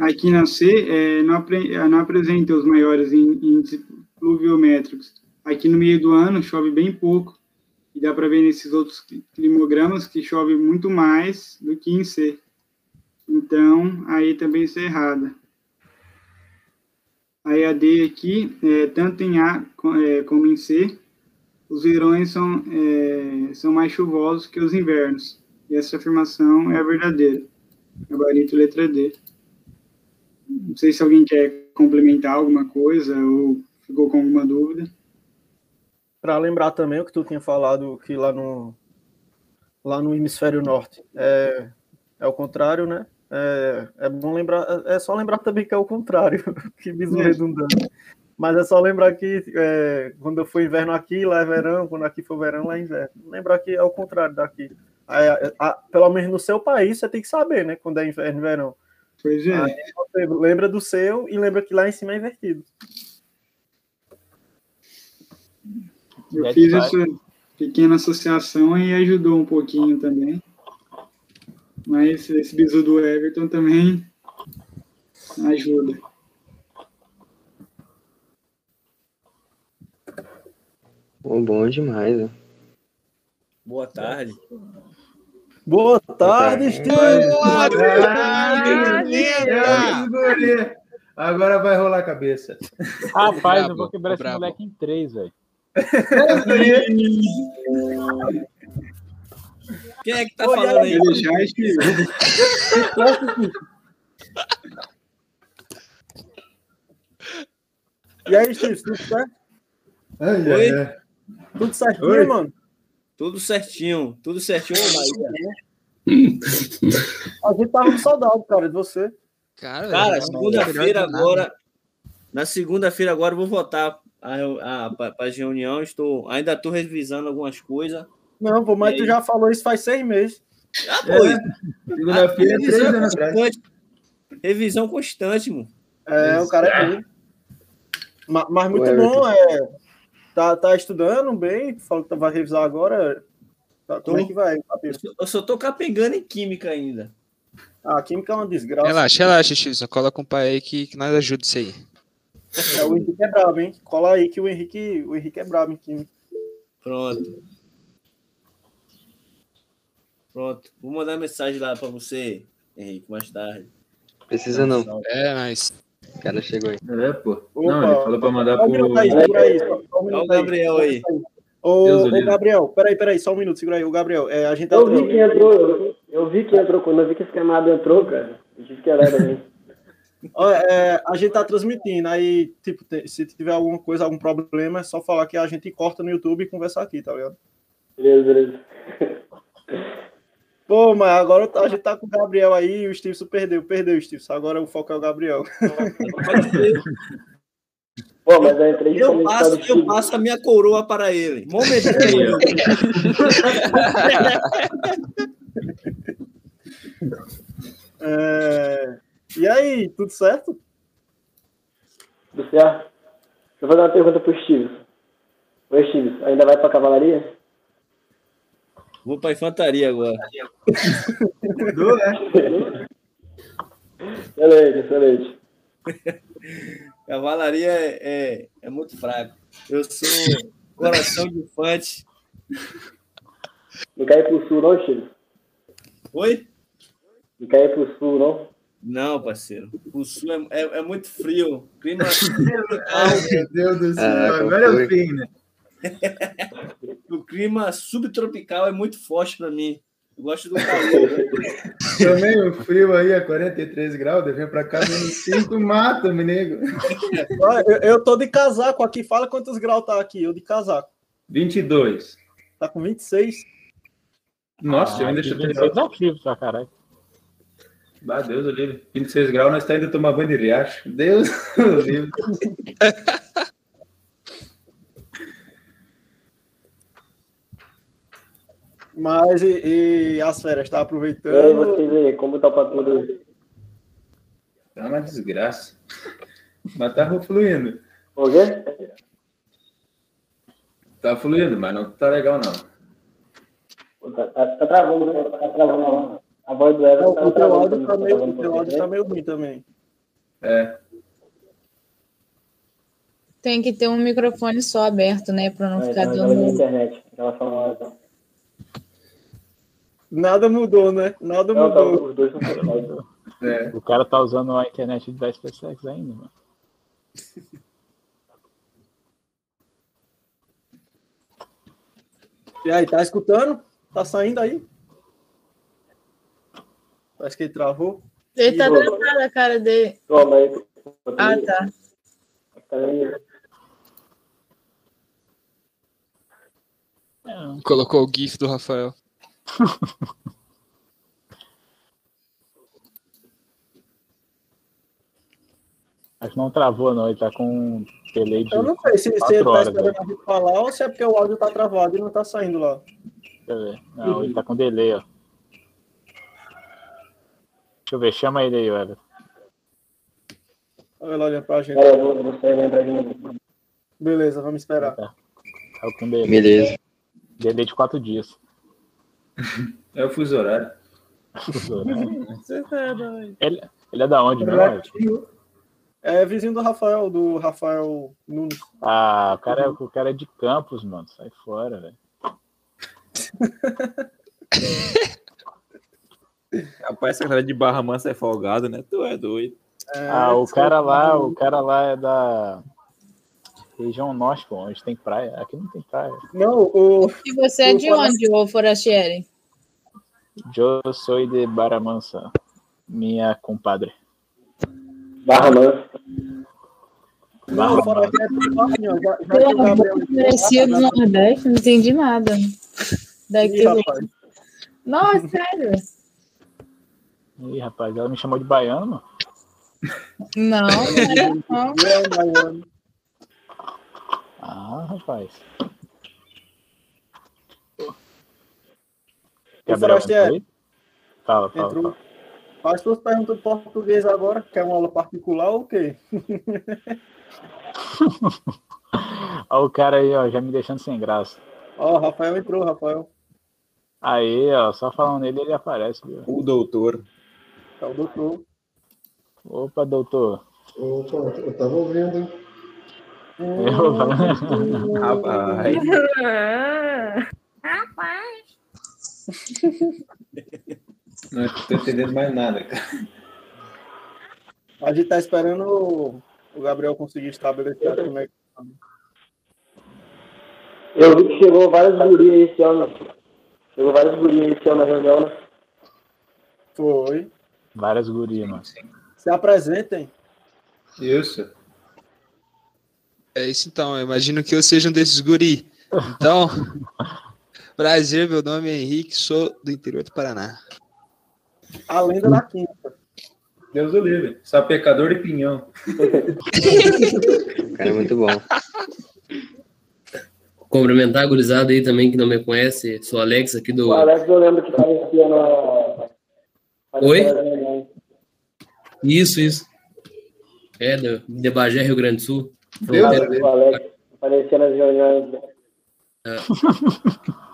aqui na C é, não, apre, não apresenta os maiores índices pluviométricos. Aqui no meio do ano chove bem pouco. E dá para ver nesses outros climogramas que chove muito mais do que em C. Então, aí também está errada. a EAD aqui, é, tanto em A é, como em C, os verões são, é, são mais chuvosos que os invernos. E essa afirmação é a verdadeira. Gabarito letra D. Não sei se alguém quer complementar alguma coisa ou ficou com alguma dúvida. Para lembrar também o que tu tinha falado que lá no lá no hemisfério norte é, é o contrário, né? É, é bom lembrar, é só lembrar também que é o contrário, (laughs) que biso É. redundante. Mas é só lembrar que é, quando for inverno aqui, lá é verão, quando aqui for verão, lá é inverno. Lembrar que é o contrário daqui. É, a- pelo menos no seu país, você tem que saber, né? Quando é inverno e verão. Pois é. Aí você lembra do seu e lembra que lá em cima é invertido. Eu fiz essa pequena associação e ajudou um pouquinho também. Mas esse bisu do Everton também ajuda. Bom demais, né? Boa tarde. Boa tarde, Steve! Boa tarde, É. Agora vai rolar a cabeça. Rapaz, brabo, eu vou quebrar esse brabo. moleque em três, velho. (laughs) Quem é que tá Ô, falando aí? Já escreveu. (laughs) E aí, Steve, tudo certo? Ai, Oi? Tudo certinho, Oi. mano? Tudo certinho, tudo certinho, Bahia. (laughs) A gente tava com saudade, cara, de você. Cara, Cara, segunda-feira agora. Na segunda-feira agora eu vou votar para a reunião. Estou, ainda estou revisando algumas coisas. Não, pô, mas E tu aí? já falou isso faz seis meses. Ah, pô, Segunda-feira, três revisão anos atrás. constante. Revisão constante, mano. É, o cara é bom. Ma- Mas muito Ué, bom, é. Tá, tá estudando bem, falou que vai revisar agora. Tá, como é que vai? Eu só, eu só tô capengando em química ainda. Ah, a química é uma desgraça. Relaxa, relaxa. Só cola com o pai aí que, que nós ajuda isso aí. É, o Henrique é brabo, hein? Cola aí que o Henrique, o Henrique é brabo em química. Pronto. Pronto. Vou mandar mensagem lá para você, Henrique, mais tarde. Precisa não. É, mas. O cara chegou aí. É, pô. Opa. Não, ele falou para mandar um aí, pro. segura aí. Só, só um Olha o Gabriel aí. Ô, o ô. Gabriel, peraí, peraí, só um minuto, segura aí. O Gabriel, é, a gente tá. Eu vi que entrou, eu, eu vi que entrou, quando eu vi que esse camada entrou, cara, eu tive que olhar (laughs) também. Ó, é, a gente tá transmitindo, aí, tipo, se tiver alguma coisa, algum problema, é só falar que a gente corta no YouTube e conversar aqui, tá ligado? Beleza, beleza. (laughs) Pô, mas agora a gente tá com o Gabriel aí e o Stevenson perdeu, perdeu o Stevenson. Agora o foco é o Gabriel. Pô, mas eu entrei Eu justamente por passo, eu passo a minha coroa para ele. Momentaneamente. (laughs) É, E aí, tudo certo? Tudo certo? Deixa eu fazer uma pergunta pro Steve. Oi, Steve, ainda vai pra cavalaria? Vou para infantaria agora. Mudou, né? Excelente, excelente. (laughs) Cavalaria é, é, é muito fraco. Eu sou coração de infante. Não quer ir pro sul, não, Steve? Oi? Não quer ir pro sul, não? Não, parceiro. O sul é, é, é muito frio. Clima (laughs) Ai, meu Deus do céu. Ah, Agora é o fim, né? (laughs) o clima subtropical é muito forte para mim. Eu gosto do calor. (laughs) Também o frio aí a 43 graus, eu venho pra cá, menos 5, mata, me nego. (laughs) Ó, Eu, eu tô de casaco aqui. Fala quantos graus tá aqui. Eu de casaco. 22. Tá com 26. Nossa, eu ainda chutei. 26 é frio pra caralho. Ah, Deus o livre. 26 graus, nós tá indo tomar banho de riacho. Deus o livre. Mas e, e as férias, tá E aí, aproveitando? vocês aí, como tá o patrulho? Tá uma desgraça. Mas tá fluindo. O quê? Tá fluindo, mas não tá legal, não. Tá, tá, tá travando, né? Tá travando. A voz do Everton tá O teu travando. áudio tá meio, o teu áudio tá meio ruim também. É. Tem que ter um microfone só aberto, né? Pra não É, ficar então, dando. internet. Aquela famosa. Nada mudou, né? Nada Não, tá, mudou. os dois feios. É. O cara tá usando a internet da SpaceX ainda, mano. E aí, tá escutando? Tá saindo aí? Parece que ele travou. Ele tá gravado a cara dele. Toma aí. Ah, tá. Colocou o GIF do Rafael. (laughs) Acho que não travou, não. Ele tá com um delay de Eu não sei se você tá esperando né? a gente falar ou se é porque o áudio tá travado e não tá saindo lá. Deixa eu ver. Não, ele tá com delay, ó. Deixa eu ver, chama ele aí, Everton. Olha ele olhando pra gente. Pera, eu vou, sair lembrar de novo. Beleza, vamos esperar. Tá com delay. Beleza. Delay de quatro dias. É o fuso horário. É doido. Ele, ele é da onde? Everton? É vizinho do Rafael, do Rafael Nunes. Ah, o cara, é, o cara é de Campos, mano. Sai fora, velho. (laughs) Rapaz, essa galera de Barra Mansa é folgado, né? Tu é doido. Ah, o cara lá, o cara lá é da região norte, pô, onde tem praia. Aqui não tem praia. Não, o. E você é de onde, ô Forastieri? Eu sou de Barra Mansa, minha compadre. Barra Mansa. Não, fora que é parecia do Nordeste, não entendi nada. Ih, Daquilo. rapaz. Nossa, sério? Ih, rapaz, ela me chamou de baiano, mano. Não, não era, não. É. Ah, rapaz. Ô, entrou aí? Fala, fala, Entrou. fala. Faz suas perguntas de português agora. Quer uma aula particular ou o quê? (laughs) Ó, o cara aí, ó, já me deixando sem graça. Ó, Rafael entrou, Rafael. Aí, ó, só falando nele, ele aparece, viu? O doutor. É o doutor. Opa, doutor. Opa, eu tava ouvindo, Rapaz. (laughs) Rapaz. Não tô entendendo mais nada, cara. A gente tá esperando o- o Gabriel conseguir estabelecer como é que. Eu vi que chegou várias gurias esse ano. Chegou várias gurias esse ano na reunião, né? Foi. Várias gurias, mano. Se apresentem. Isso. É isso então, eu imagino que eu seja um desses guri. Então, (laughs) prazer, meu nome é Henrique, sou do interior do Paraná. A lenda da quinta. Deus o livre. Sapecador de pinhão. (laughs) Cara é muito bom. Cumprimentar a gurizada aí também que não me conhece. Sou Alex aqui do. O Alex eu lembro que aparecia na. Oi? reuniões. Isso, isso. É, do- de Bagé, Rio Grande do Sul. O Alex, o Alex aparecia nas reuniões. É. (laughs)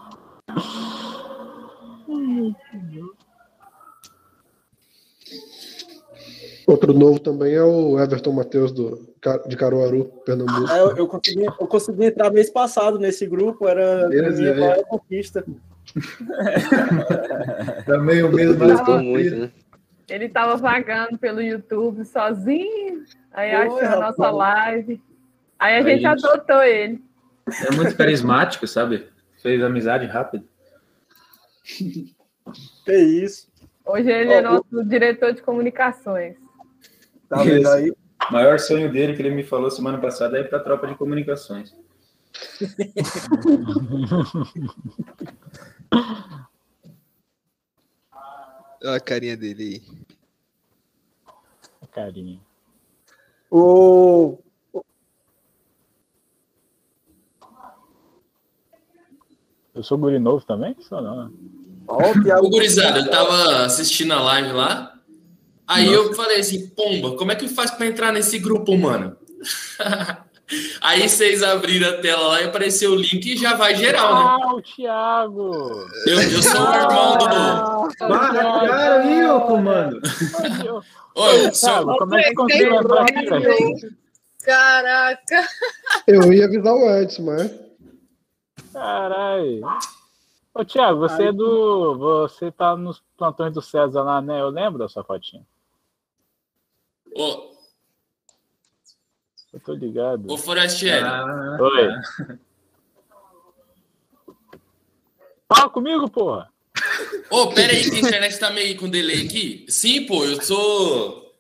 Outro novo também é o Everton Matheus do, de Caruaru, Pernambuco. É, eu, eu consegui, eu consegui entrar mês passado nesse grupo, era a Beleza, minha é. maior conquista. (laughs) Também o mesmo Gostou muito, né? Ele tava vagando pelo YouTube sozinho. Aí Oi, achou a nossa live. Aí a Aí, gente gente. adotou ele. É muito carismático, sabe? Fez amizade rápido. (laughs) Que isso. Hoje ele é Ó, nosso diretor de comunicações. Tá vendo aí? O maior sonho dele que ele me falou semana passada é ir para a tropa de comunicações. Olha a carinha dele aí. Carinha. O, Eu sou guri novo também? Sou não, né? Ô, gurizada, eu tava assistindo a live lá. Aí eu falei assim, pomba, como é que faz pra entrar nesse grupo, mano? (laughs) aí vocês abriram a tela lá e apareceu o link e já vai geral, né? Ah, o Thiago! Eu, eu sou o irmão do. Cara, aí, ô comando. Ô, eu sou- Thiago, como é que conseguiu entrar aqui? Caraca. Eu ia avisar o Edson, mas. Caralho. Ô, Thiago, você é do. Você tá nos plantões do César lá, né? Eu lembro da sua fotinha. Ô, Eu tô ligado. Ô, Forestieri. Ah, Oi. Fala comigo, porra. Ô, pera aí que a internet tá meio com delay aqui. Sim, pô, eu sou.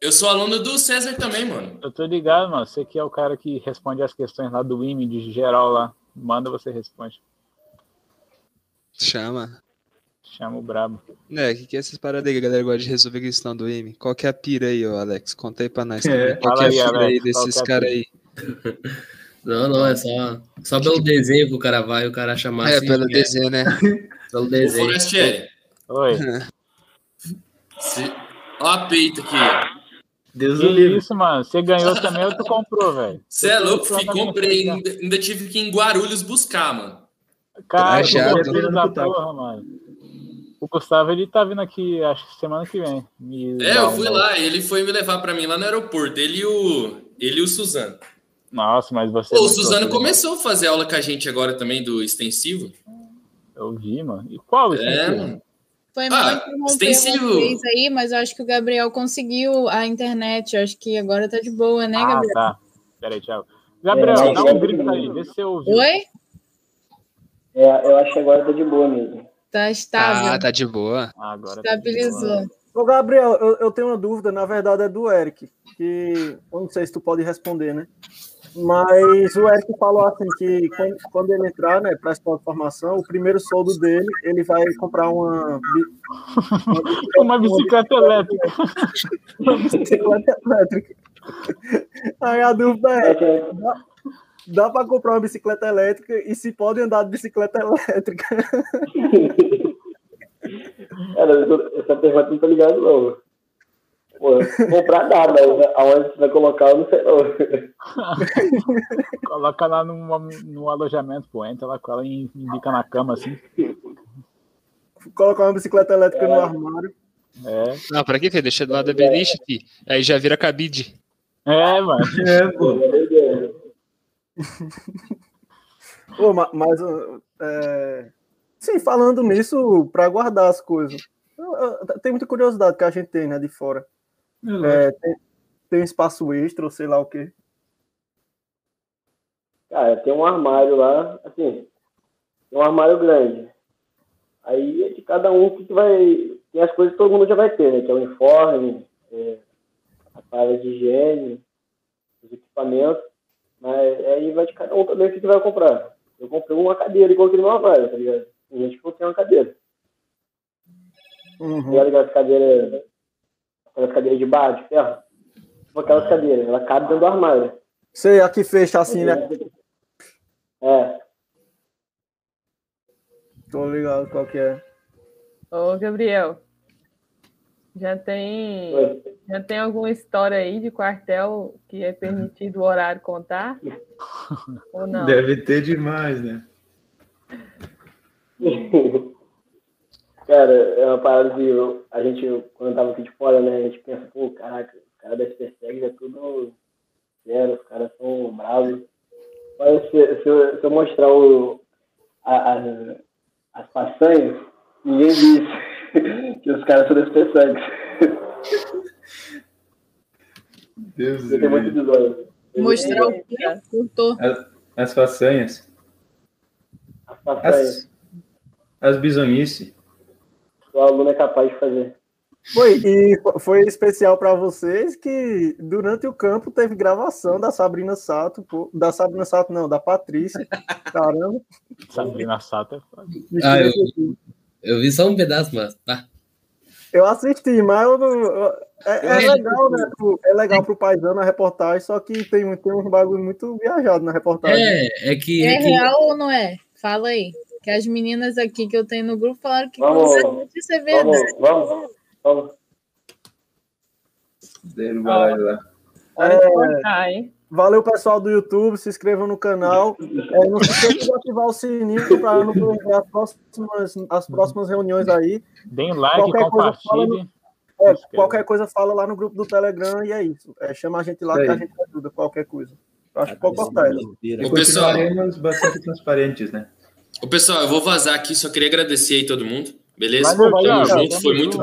Eu sou aluno do César também, mano. Eu tô ligado, mano. Você que é o cara que responde as questões lá do IME de geral lá. Manda, você responde. Chama. Chama o brabo. É, o que, que é essas paradas aí que a galera gosta de resolver questão do M? Qual que é a pira aí, ô Alex? Conta aí pra nós É, também. Qual que é a aí, pira aí qual desses é caras aí? (laughs) Não, não, é só, só pelo desenho que o cara vai, o cara chamar É, assim, pelo é, desenho, né? (laughs) Pelo Ô, desenho. Forestieri. Oi. (laughs) Se... Ó a peita aqui, ó. Deus Que livre. isso, mano? Você ganhou também ou tu comprou, velho? Você é louco, minha comprei. Ainda, ainda tive que ir em Guarulhos buscar, mano. Cara, Tá filho da porra, mano. O Gustavo, ele tá vindo aqui, acho que semana que vem. me É, eu um- fui lá, ele foi me levar pra mim lá no aeroporto. Ele e o, ele e o Suzano. Nossa, mas você. Pô, o Suzano né? começou a fazer aula com a gente agora também do extensivo. Eu vi, mano. E qual É, extensivo? mano. Foi Ah, mal interromper extensivo. vocês aí, mas eu acho que o Gabriel conseguiu a internet. Eu acho que agora tá de boa, né, Ah, Gabriel? tá. Peraí, Thiago. Gabriel, É, dá um Gabriel. grito aí, vê se você ouviu. Oi? É, eu acho que agora tá de boa mesmo. Tá estável. Ah, tá de boa. Agora tá de Estabilizou. Ô, Gabriel, eu, eu tenho uma dúvida, na verdade é do Eric, que eu não sei se tu pode responder, né? Mas o Eric falou assim que quando, quando ele entrar, né, para escola de formação, o primeiro soldo dele, ele vai comprar uma, (laughs) Uma bicicleta elétrica. (laughs) uma bicicleta elétrica. Aí a dúvida é, dá, dá para comprar uma bicicleta elétrica e se pode andar de bicicleta elétrica? (laughs) Cara, essa pergunta não tô ligado, não. Pô, comprar mas aonde você vai colocar, eu não sei não. (laughs) Coloca lá numa, no alojamento, pô. Entra lá com ela e indica na cama, assim. Colocar uma bicicleta elétrica no armário. É. Não, pra que, filho? Deixa do lado da beliche, fi. Aí já vira cabide. É, mano. (laughs) É, pô. (laughs) Pô, ma- mas, uh, é, sim, falando nisso, para guardar as coisas. Tem muita curiosidade que a gente tem, né, de fora. É, tem, tem um espaço extra, ou sei lá o quê. Cara, tem um armário lá, assim, tem um armário grande. Aí é de cada um que tu vai. Tem as coisas que todo mundo já vai ter, né? Que é o uniforme, é, a parada de higiene, os equipamentos. Mas aí vai de cada um também o que tu vai comprar. Eu comprei uma cadeira e coloquei no meu armário, tá ligado? Tem gente que não tem uma cadeira. Uhum. Tá ligado cadeiras. Aquelas cadeiras de barra, de ferro? Tipo aquelas cadeiras, ela cabe dentro do armário. Sei, aqui fecha assim, né? É. Tô ligado qual que é. Ô, Gabriel, já tem, já tem alguma história aí de quartel que é permitido o horário contar? (laughs) Ou não? Deve ter demais, né? (laughs) Cara, é uma parada que eu- a gente, quando eu tava aqui de fora, né, a gente pensa, pô, caraca, os caras da SpaceX é tudo zero, os caras são bravos. Mas se, se, eu, se eu mostrar o, a, a- as façanhas, ninguém diz (laughs) que os caras são da SpaceX. Deus muito episódio. Mostrar o quê? Cortou. As, as façanhas. As façanhas. As, as bisonices. O aluno é capaz de fazer. Foi, e fo- foi especial para vocês que durante o campo teve gravação da Sabrina Sato, da Sabrina Sato não, da Patrícia. Caramba. Sabrina Sato é foda. Ah, eu, eu vi só um pedaço, mas tá. Eu assisti, mas eu não- eu- é, é legal, né? pro- É legal pro paisano a reportagem, só que tem, tem uns bagulho muito viajado na reportagem. É, é que. É é que- real ou não é? Fala aí. Que as meninas aqui que eu tenho no grupo falaram que Vamos, isso é verdade. Vamos, vamos, vamos. Derrubar lá. Pode É, valeu, pessoal do YouTube, se inscrevam no canal. É, não se esqueça de ativar o sininho para não perder as próximas, as próximas reuniões aí. Deem like, Qualquer coisa, fala compartilhe. no- é, qualquer coisa fala lá no grupo do Telegram e é isso. É, chama a gente lá que a gente ajuda, qualquer coisa. Eu acho que pode cortar ela. Ô, pessoal, bastante transparentes, né? Ô, pessoal, eu vou vazar aqui, só queria agradecer aí todo mundo. Beleza? Valeu. Tamo junto, Tamo foi muito.